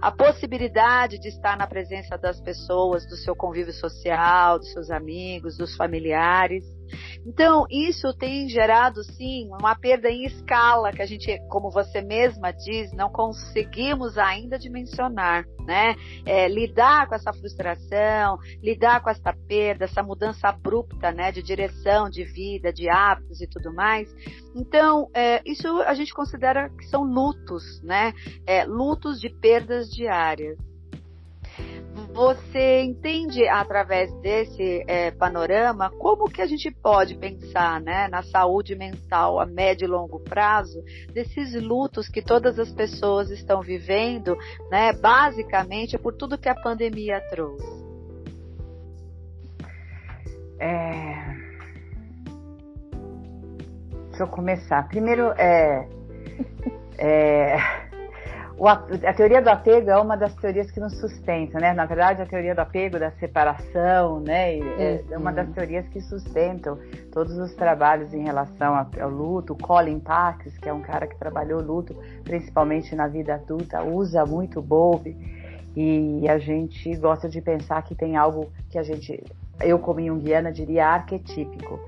Speaker 1: a possibilidade de estar na presença das pessoas, do seu convívio social, dos seus amigos, dos familiares. Então, isso tem gerado, sim, uma perda em escala que a gente, como você mesma diz, não conseguimos ainda dimensionar, né? É, lidar com essa frustração, lidar com essa perda, essa mudança abrupta, né, de direção, de vida, de hábitos e tudo mais. Então, é, isso a gente considera que são lutos, né? É, lutos de perdas diárias. Você entende através desse é, panorama como que a gente pode pensar né, na saúde mental a médio e longo prazo desses lutos que todas as pessoas estão vivendo, né, basicamente por tudo que a pandemia trouxe?
Speaker 2: É... Deixa eu começar. Primeiro, é, é a teoria do apego é uma das teorias que nos sustenta, né? Na verdade, a teoria do apego, da separação, né? É, é uma das teorias que sustentam todos os trabalhos em relação ao luto. Colin Parkes, que é um cara que trabalhou luto, principalmente na vida adulta, usa muito Bowlby. E a gente gosta de pensar que tem algo que a gente, eu como junguiana, diria arquetípico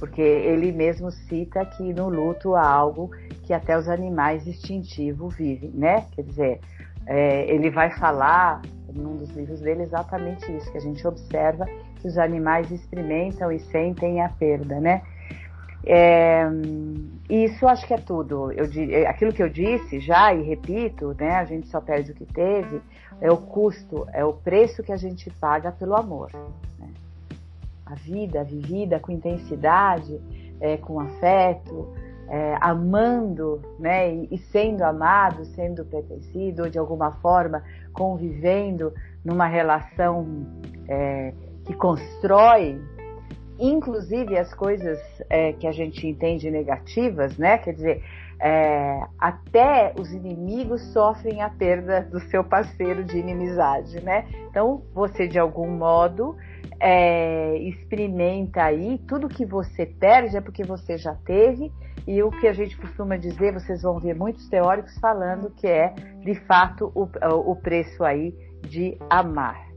Speaker 2: porque ele mesmo cita que no luto há algo que até os animais instintivos vivem, né? Quer dizer, é, ele vai falar num dos livros dele exatamente isso, que a gente observa que os animais experimentam e sentem a perda, né? É, isso acho que é tudo. Eu, é, aquilo que eu disse já e repito, né? A gente só perde o que teve. É o custo, é o preço que a gente paga pelo amor. Né? a vida vivida com intensidade, é, com afeto, é, amando, né, e, e, sendo amado, sendo pertencido, ou de alguma forma convivendo numa relação é, que constrói, inclusive as coisas é, que a gente entende negativas, né, quer dizer, é, até os inimigos sofrem a perda do seu parceiro de inimizade, né? Então você de algum modo é, experimenta aí tudo que você perde é porque você já teve e o que a gente costuma dizer, vocês vão ver muitos teóricos falando que é de fato o, o preço aí de amar.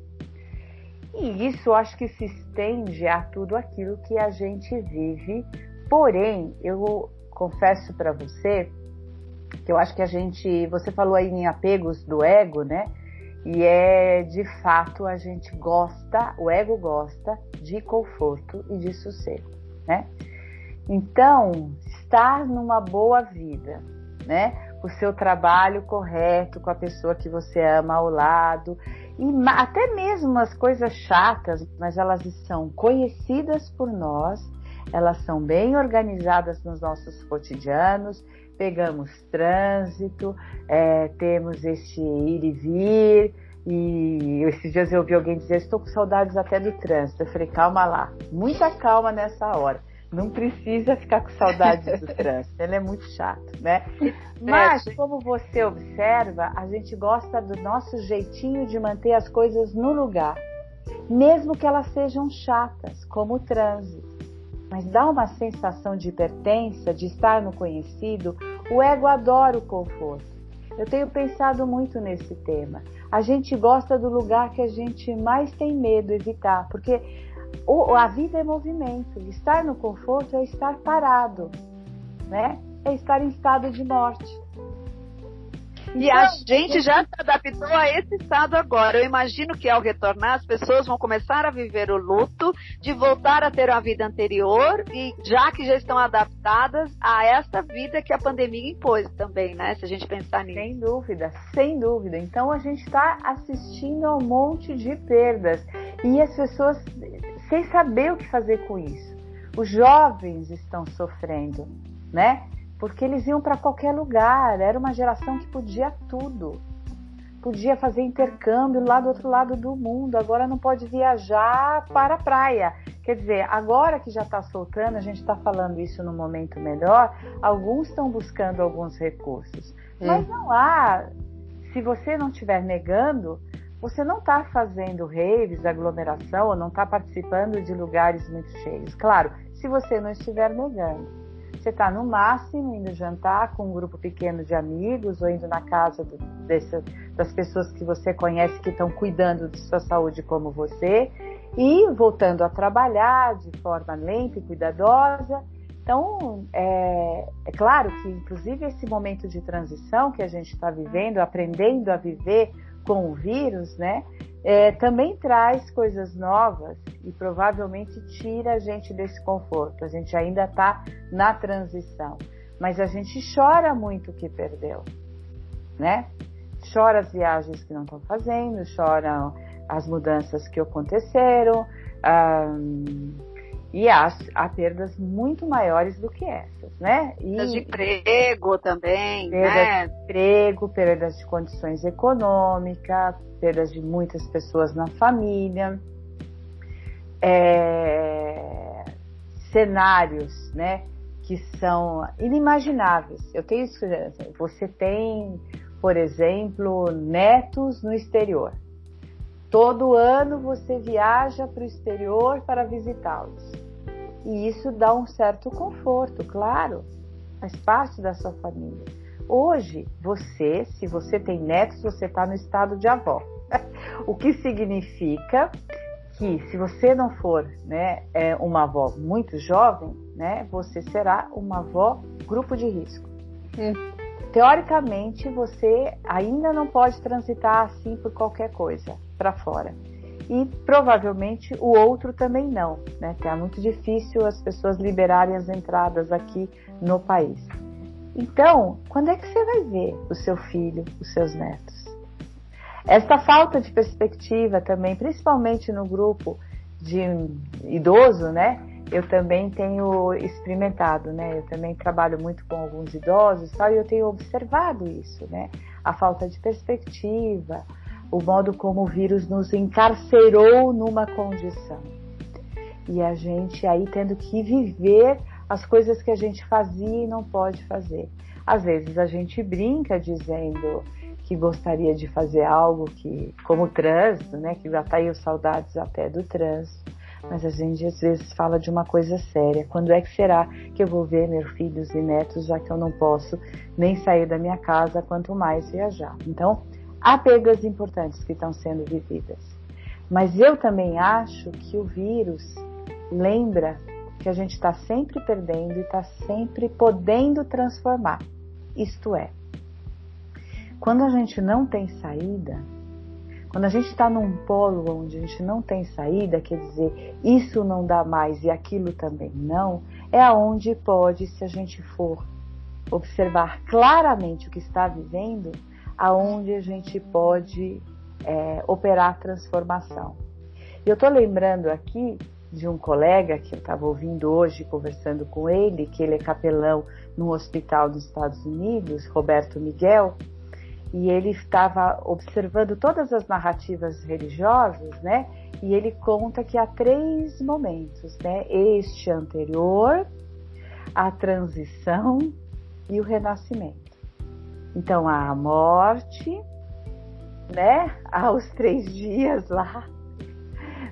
Speaker 2: E isso acho que se estende a tudo aquilo que a gente vive. Porém, eu confesso para você que eu acho que a gente, você falou aí em apegos do ego, né? E é de fato a gente gosta, o ego gosta de conforto e de sossego, né? Então, estar numa boa vida, né? O seu trabalho correto com a pessoa que você ama ao lado e até mesmo as coisas chatas, mas elas são conhecidas por nós, elas são bem organizadas nos nossos cotidianos, pegamos trânsito, é, temos este ir e vir, e esses dias eu ouvi alguém dizer, estou com saudades até do trânsito. Eu falei, calma lá, muita calma nessa hora. Não precisa ficar com saudades do trânsito, ele é muito chato, né? Mas, como você observa, a gente gosta do nosso jeitinho de manter as coisas no lugar, mesmo que elas sejam chatas, como o trânsito mas dá uma sensação de pertença, de estar no conhecido. O ego adora o conforto. Eu tenho pensado muito nesse tema. A gente gosta do lugar que a gente mais tem medo de evitar, porque a vida é movimento. Estar no conforto é estar parado, né? É estar em estado de morte.
Speaker 1: E a gente já se adaptou a esse estado agora. Eu imagino que ao retornar, as pessoas vão começar a viver o luto, de voltar a ter a vida anterior, e já que já estão adaptadas a esta vida que a pandemia impôs também, né? Se a gente pensar nisso.
Speaker 2: Sem dúvida, sem dúvida. Então a gente está assistindo a um monte de perdas. E as pessoas sem saber o que fazer com isso. Os jovens estão sofrendo, né? porque eles iam para qualquer lugar, era uma geração que podia tudo. Podia fazer intercâmbio lá do outro lado do mundo, agora não pode viajar para a praia. Quer dizer, agora que já está soltando, a gente está falando isso no momento melhor, alguns estão buscando alguns recursos. Hum. Mas não há, se você não estiver negando, você não está fazendo raves, aglomeração, ou não está participando de lugares muito cheios. Claro, se você não estiver negando. Você está no máximo indo jantar com um grupo pequeno de amigos ou indo na casa do, das pessoas que você conhece que estão cuidando de sua saúde como você e voltando a trabalhar de forma lenta e cuidadosa. Então, é, é claro que, inclusive, esse momento de transição que a gente está vivendo, aprendendo a viver com o vírus, né, é, também traz coisas novas e provavelmente tira a gente desse conforto. A gente ainda está na transição, mas a gente chora muito o que perdeu, né? Chora as viagens que não estão fazendo, chora as mudanças que aconteceram. E há, há, perdas muito maiores do que essas, né?
Speaker 1: E, perdas de emprego também,
Speaker 2: perdas
Speaker 1: né?
Speaker 2: de emprego, perdas de condições econômicas, perdas de muitas pessoas na família, é, cenários, né? Que são inimagináveis. Eu tenho você tem, por exemplo, netos no exterior. Todo ano você viaja para o exterior para visitá-los e isso dá um certo conforto, claro, faz parte da sua família. Hoje, você, se você tem netos, você está no estado de avó. o que significa que se você não for né, é uma avó muito jovem, né, você será uma avó grupo de risco. Hum. Teoricamente, você ainda não pode transitar assim por qualquer coisa para fora e provavelmente o outro também não, né? Que é muito difícil as pessoas liberarem as entradas aqui no país. Então, quando é que você vai ver o seu filho, os seus netos? Esta falta de perspectiva também, principalmente no grupo de idoso, né? Eu também tenho experimentado, né? Eu também trabalho muito com alguns idosos, tal, e eu tenho observado isso, né? A falta de perspectiva, o modo como o vírus nos encarcerou numa condição. E a gente aí tendo que viver as coisas que a gente fazia e não pode fazer. Às vezes a gente brinca dizendo que gostaria de fazer algo que, como o trânsito, né, que já tá aí os saudades até do trânsito, mas a gente às vezes fala de uma coisa séria. Quando é que será que eu vou ver meus filhos e netos, já que eu não posso nem sair da minha casa, quanto mais viajar? Então, há perdas importantes que estão sendo vividas. Mas eu também acho que o vírus lembra que a gente está sempre perdendo e está sempre podendo transformar. Isto é, quando a gente não tem saída, quando a gente está num polo onde a gente não tem saída, quer dizer, isso não dá mais e aquilo também não, é aonde pode, se a gente for observar claramente o que está vivendo, aonde a gente pode é, operar transformação. Eu estou lembrando aqui de um colega que eu estava ouvindo hoje, conversando com ele, que ele é capelão num hospital dos Estados Unidos, Roberto Miguel, e ele estava observando todas as narrativas religiosas, né? E ele conta que há três momentos, né? Este anterior, a transição e o renascimento. Então, a morte, né? Há os três dias lá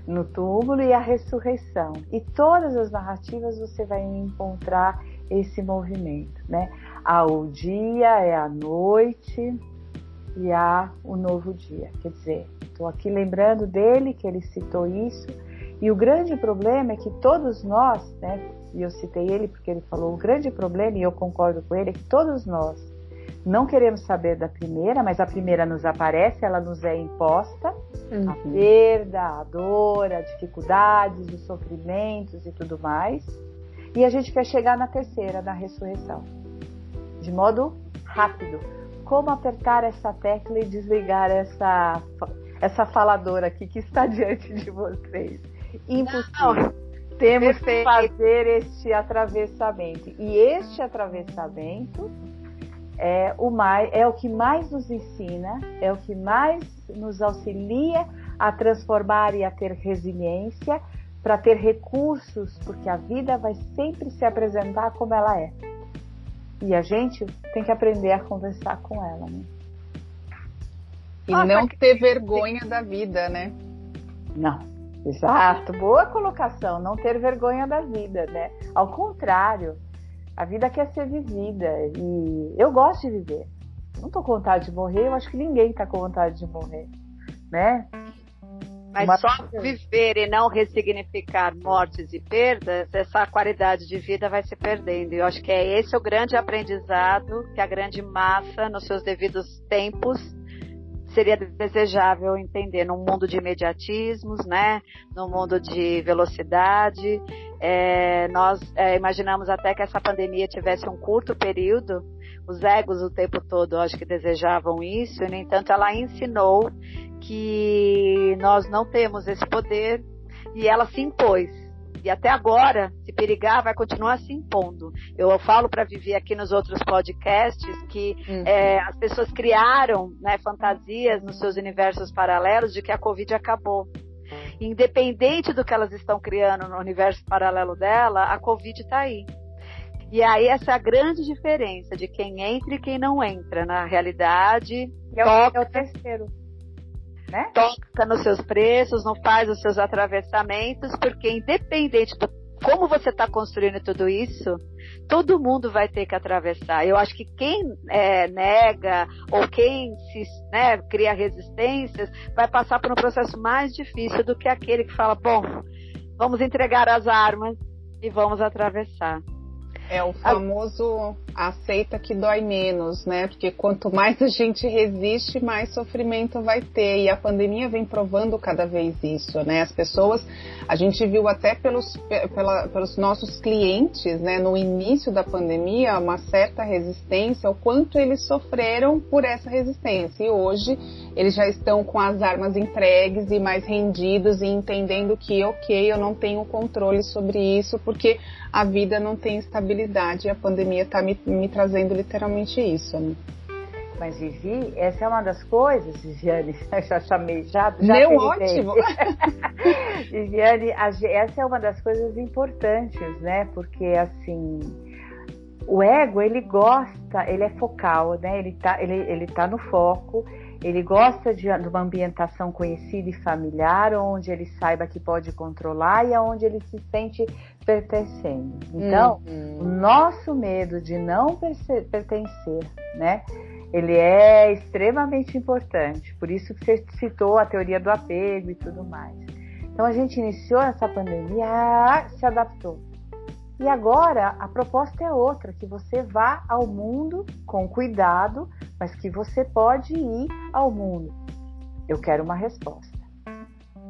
Speaker 2: no túmulo e a ressurreição. E todas as narrativas você vai encontrar esse movimento, né? Há o dia, é a noite, e há o novo dia. Quer dizer, estou aqui lembrando dele que ele citou isso. E o grande problema é que todos nós, né, e eu citei ele porque ele falou, o grande problema, e eu concordo com ele, é que todos nós não queremos saber da primeira, mas a primeira nos aparece, ela nos é imposta, uhum. a perda, a dor, as dificuldades, os sofrimentos e tudo mais. E a gente quer chegar na terceira, na ressurreição, de modo rápido como apertar essa tecla e desligar essa, essa faladora aqui que está diante de vocês. Impossível. Não, Temos perfeito. que fazer este atravessamento. E este atravessamento é o, mais, é o que mais nos ensina, é o que mais nos auxilia a transformar e a ter resiliência, para ter recursos, porque a vida vai sempre se apresentar como ela é. E a gente tem que aprender a conversar com ela, né?
Speaker 3: E ah, não ter vergonha da vida, né?
Speaker 2: Não. Exato, boa colocação, não ter vergonha da vida, né? Ao contrário, a vida quer ser vivida e eu gosto de viver. Não tô com vontade de morrer, eu acho que ninguém tá com vontade de morrer, né?
Speaker 1: Mas Uma... só viver e não ressignificar mortes e perdas, essa qualidade de vida vai se perdendo. E eu acho que é esse o grande aprendizado que a grande massa, nos seus devidos tempos, seria desejável entender num mundo de imediatismos, né? Num mundo de velocidade. É, nós é, imaginamos até que essa pandemia tivesse um curto período. Os egos o tempo todo, acho que desejavam isso, e no entanto ela ensinou que nós não temos esse poder e ela se impôs. E até agora, se perigar, vai continuar se impondo. Eu falo para viver aqui nos outros podcasts que uhum. é, as pessoas criaram né, fantasias nos seus universos paralelos de que a Covid acabou. Independente do que elas estão criando no universo paralelo dela, a Covid está aí. E aí essa é a grande diferença de quem entra e quem não entra na realidade.
Speaker 2: É o, é o terceiro né?
Speaker 1: Toca nos seus preços, não faz os seus atravessamentos, porque independente do como você está construindo tudo isso, todo mundo vai ter que atravessar. Eu acho que quem é, nega ou quem se né, cria resistências vai passar por um processo mais difícil do que aquele que fala: bom, vamos entregar as armas e vamos atravessar.
Speaker 3: É o famoso aceita que dói menos, né? Porque quanto mais a gente resiste, mais sofrimento vai ter. E a pandemia vem provando cada vez isso, né? As pessoas, a gente viu até pelos, pela, pelos nossos clientes, né? No início da pandemia, uma certa resistência, o quanto eles sofreram por essa resistência. E hoje eles já estão com as armas entregues e mais rendidos e entendendo que, ok, eu não tenho controle sobre isso, porque a vida não tem estabilidade e a pandemia está me, me, trazendo literalmente isso. Né?
Speaker 2: Mas Vivi, essa é uma das coisas, Viviane, já chamei, já,
Speaker 3: já Meu ótimo!
Speaker 2: Viviane, essa é uma das coisas importantes, né? Porque assim, o ego, ele gosta, ele é focal, né? Ele tá, ele, ele tá no foco, ele gosta de, de, uma ambientação conhecida e familiar, onde ele saiba que pode controlar e aonde ele se sente pertencendo. Então, uhum. o nosso medo de não pertencer, né? Ele é extremamente importante. Por isso que você citou a teoria do apego e tudo mais. Então a gente iniciou essa pandemia, se adaptou. E agora a proposta é outra, que você vá ao mundo com cuidado, mas que você pode ir ao mundo. Eu quero uma resposta.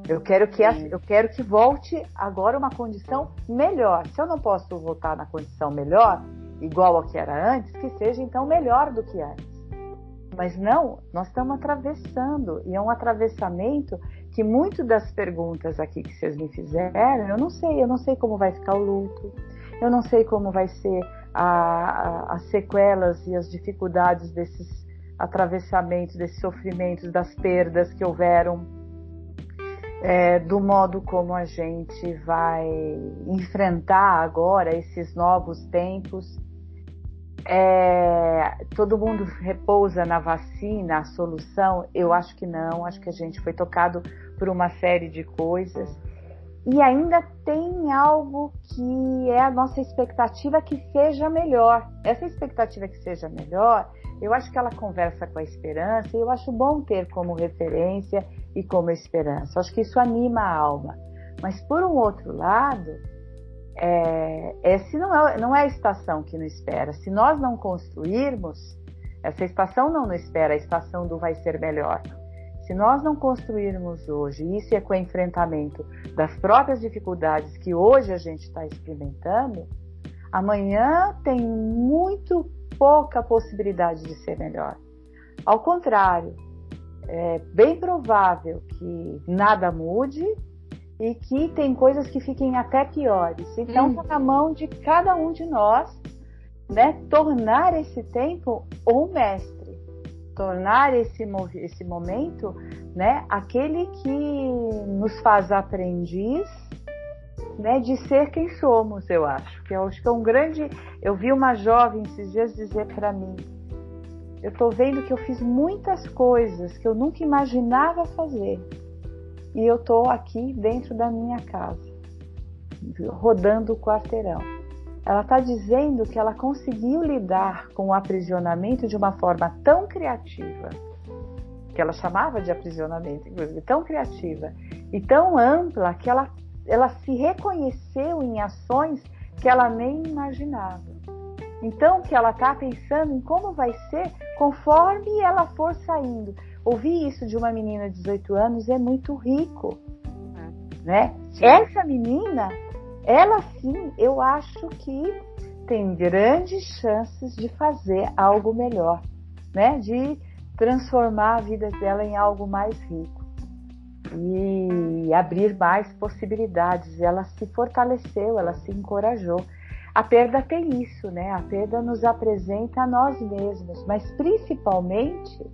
Speaker 2: Eu quero que eu quero que volte agora uma condição melhor. Se eu não posso voltar na condição melhor, igual ao que era antes, que seja então melhor do que antes. Mas não, nós estamos atravessando e é um atravessamento que muito das perguntas aqui que vocês me fizeram, eu não sei, eu não sei como vai ficar o luto, eu não sei como vai ser a, a, as sequelas e as dificuldades desses atravessamentos, desses sofrimentos, das perdas que houveram, é, do modo como a gente vai enfrentar agora esses novos tempos. É, todo mundo repousa na vacina, a solução? Eu acho que não, acho que a gente foi tocado por uma série de coisas. E ainda tem algo que é a nossa expectativa que seja melhor. Essa expectativa que seja melhor, eu acho que ela conversa com a esperança e eu acho bom ter como referência e como esperança. Eu acho que isso anima a alma. Mas por um outro lado, é, esse não é, não é a estação que nos espera. Se nós não construirmos, essa estação não nos espera, a estação do vai ser melhor. Se nós não construirmos hoje, isso é com o enfrentamento das próprias dificuldades que hoje a gente está experimentando, amanhã tem muito pouca possibilidade de ser melhor. Ao contrário, é bem provável que nada mude e que tem coisas que fiquem até piores. Então, está hum. na mão de cada um de nós, né, tornar esse tempo um mestre tornar esse, esse momento né, aquele que nos faz aprendiz né, de ser quem somos, eu acho. Que eu acho que é um grande. Eu vi uma jovem esses dias dizer para mim: eu estou vendo que eu fiz muitas coisas que eu nunca imaginava fazer. E eu estou aqui dentro da minha casa, rodando o quarteirão ela está dizendo que ela conseguiu lidar com o aprisionamento de uma forma tão criativa, que ela chamava de aprisionamento, inclusive, tão criativa e tão ampla que ela, ela se reconheceu em ações que ela nem imaginava. Então, que ela está pensando em como vai ser conforme ela for saindo. Ouvir isso de uma menina de 18 anos é muito rico. É. Né? Essa menina ela sim, eu acho que tem grandes chances de fazer algo melhor, né? De transformar a vida dela em algo mais rico e abrir mais possibilidades. Ela se fortaleceu, ela se encorajou. A perda tem isso, né? A perda nos apresenta a nós mesmos, mas principalmente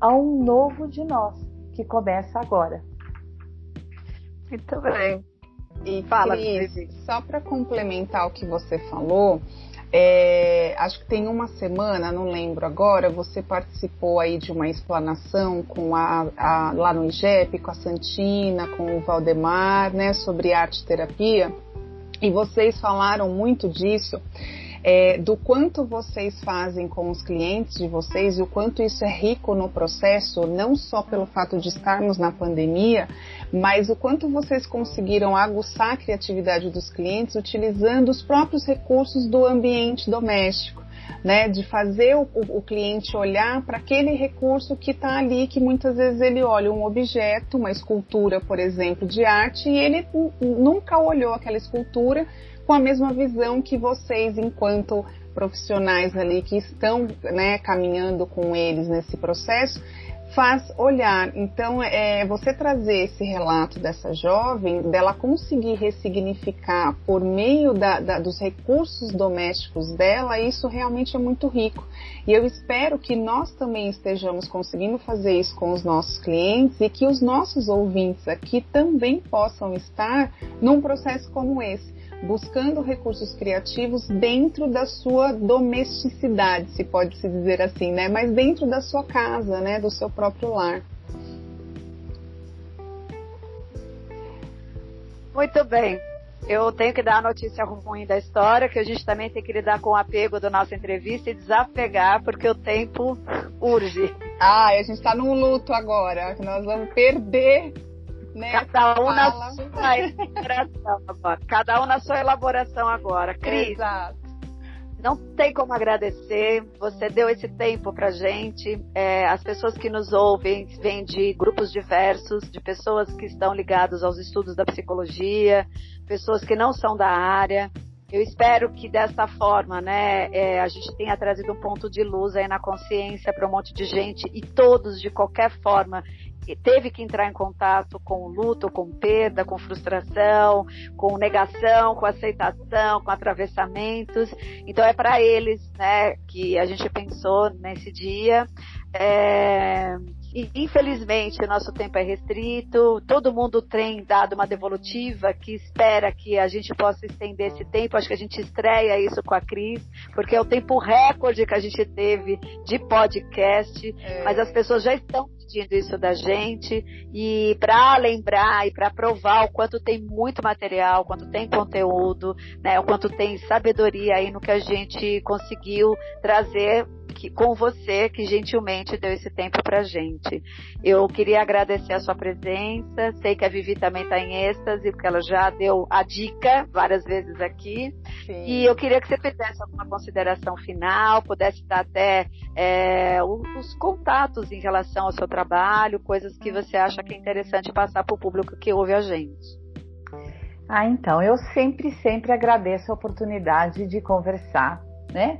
Speaker 2: a um novo de nós que começa agora.
Speaker 3: Muito bem. E Fala, Cris, só para complementar o que você falou, é, acho que tem uma semana, não lembro agora, você participou aí de uma explanação com a, a, lá no IGEP, com a Santina, com o Valdemar, né, sobre arte terapia, e vocês falaram muito disso é, do quanto vocês fazem com os clientes de vocês e o quanto isso é rico no processo, não só pelo fato de estarmos na pandemia, mas o quanto vocês conseguiram aguçar a criatividade dos clientes utilizando os próprios recursos do ambiente doméstico. né? De fazer o, o, cliente olhar para aquele recurso que está ali, que muitas vezes ele olha um objeto, uma escultura, por exemplo, de arte, e ele nunca olhou aquela escultura com a mesma visão que vocês, enquanto profissionais ali que estão né, caminhando com eles nesse processo, faz olhar. Então, é, você trazer esse relato dessa jovem, dela conseguir ressignificar por meio da, da, dos recursos domésticos dela, isso realmente é muito rico. E eu espero que nós também estejamos conseguindo fazer isso com os nossos clientes e que os nossos ouvintes aqui também possam estar num processo como esse buscando recursos criativos dentro da sua domesticidade, se pode se dizer assim, né? Mas dentro da sua casa, né? Do seu próprio lar.
Speaker 1: Muito bem. Eu tenho que dar a notícia ruim da história, que a gente também tem que lidar com o apego da nossa entrevista e desapegar, porque o tempo urge.
Speaker 3: Ah, a gente está num luto agora. Nós vamos perder né?
Speaker 1: Cada um na sua elaboração agora. Cada um na sua elaboração agora. Cris,
Speaker 3: Exato.
Speaker 1: não tem como agradecer. Você deu esse tempo pra gente. É, as pessoas que nos ouvem vêm de grupos diversos, de pessoas que estão ligadas aos estudos da psicologia, pessoas que não são da área. Eu espero que dessa forma, né, é, a gente tenha trazido um ponto de luz aí na consciência para um monte de gente e todos, de qualquer forma, teve que entrar em contato com luto, com perda, com frustração, com negação, com aceitação, com atravessamentos. Então é para eles, né, que a gente pensou nesse dia. É... E, infelizmente, o nosso tempo é restrito, todo mundo tem dado uma devolutiva que espera que a gente possa estender esse tempo. Acho que a gente estreia isso com a Cris, porque é o tempo recorde que a gente teve de podcast, é. mas as pessoas já estão pedindo isso da gente e para lembrar e para provar o quanto tem muito material, quanto tem conteúdo, né, o quanto tem sabedoria aí no que a gente conseguiu trazer que, com você, que gentilmente deu esse tempo pra gente. Eu queria agradecer a sua presença, sei que a Vivi também está em êxtase, porque ela já deu a dica várias vezes aqui. Sim. E eu queria que você fizesse alguma consideração final, pudesse dar até é, os contatos em relação ao seu trabalho, coisas que você acha que é interessante passar para o público que ouve a gente.
Speaker 2: Ah, então, eu sempre, sempre agradeço a oportunidade de conversar, né?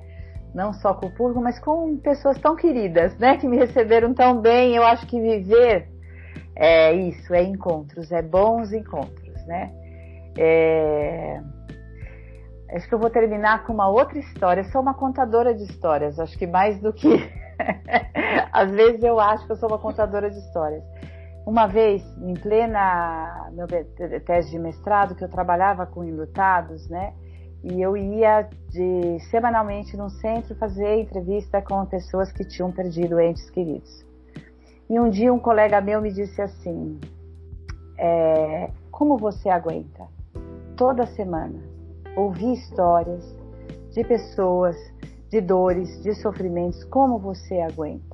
Speaker 2: Não só com o público, mas com pessoas tão queridas, né, que me receberam tão bem. Eu acho que viver é isso, é encontros, é bons encontros, né? É... Acho que eu vou terminar com uma outra história. Eu sou uma contadora de histórias, acho que mais do que. Às vezes eu acho que eu sou uma contadora de histórias. Uma vez, em plena meu tese de mestrado, que eu trabalhava com enlutados, né? E eu ia de semanalmente no centro fazer entrevista com pessoas que tinham perdido entes queridos. E um dia um colega meu me disse assim: é, Como você aguenta toda semana ouvir histórias de pessoas, de dores, de sofrimentos? Como você aguenta?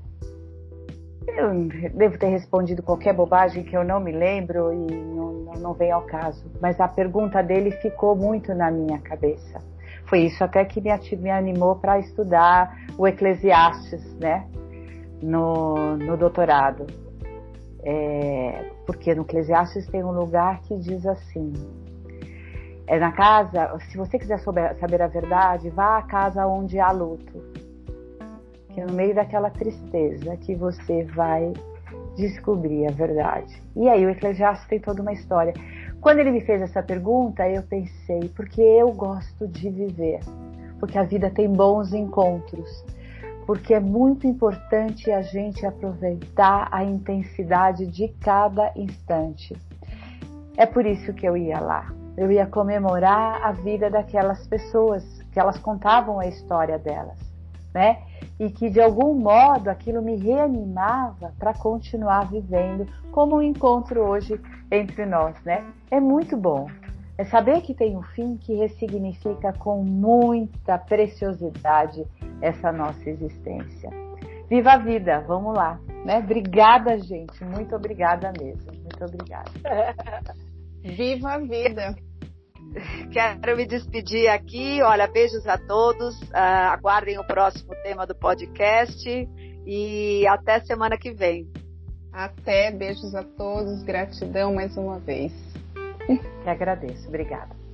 Speaker 2: Eu devo ter respondido qualquer bobagem que eu não me lembro e não, não, vem ao caso. Mas a pergunta dele ficou muito na minha cabeça. Foi isso até que me, me animou para estudar o Eclesiastes, né? No, no doutorado. É, porque no Eclesiastes tem um lugar que diz assim: é na casa, se você quiser saber a verdade, vá à casa onde há luto no meio daquela tristeza que você vai descobrir a verdade. E aí o Eclesiastes tem toda uma história. Quando ele me fez essa pergunta, eu pensei, porque eu gosto de viver, porque a vida tem bons encontros, porque é muito importante a gente aproveitar a intensidade de cada instante. É por isso que eu ia lá. Eu ia comemorar a vida daquelas pessoas, que elas contavam a história delas, né? E que de algum modo aquilo me reanimava para continuar vivendo como um encontro hoje entre nós, né? É muito bom. É saber que tem um fim que ressignifica com muita preciosidade essa nossa existência. Viva a vida, vamos lá, né? Obrigada, gente, muito obrigada mesmo, muito obrigada.
Speaker 3: Viva a vida.
Speaker 1: Quero me despedir aqui. Olha, beijos a todos. Uh, aguardem o próximo tema do podcast e até semana que vem.
Speaker 3: Até, beijos a todos, gratidão mais uma vez.
Speaker 2: Que agradeço, obrigada.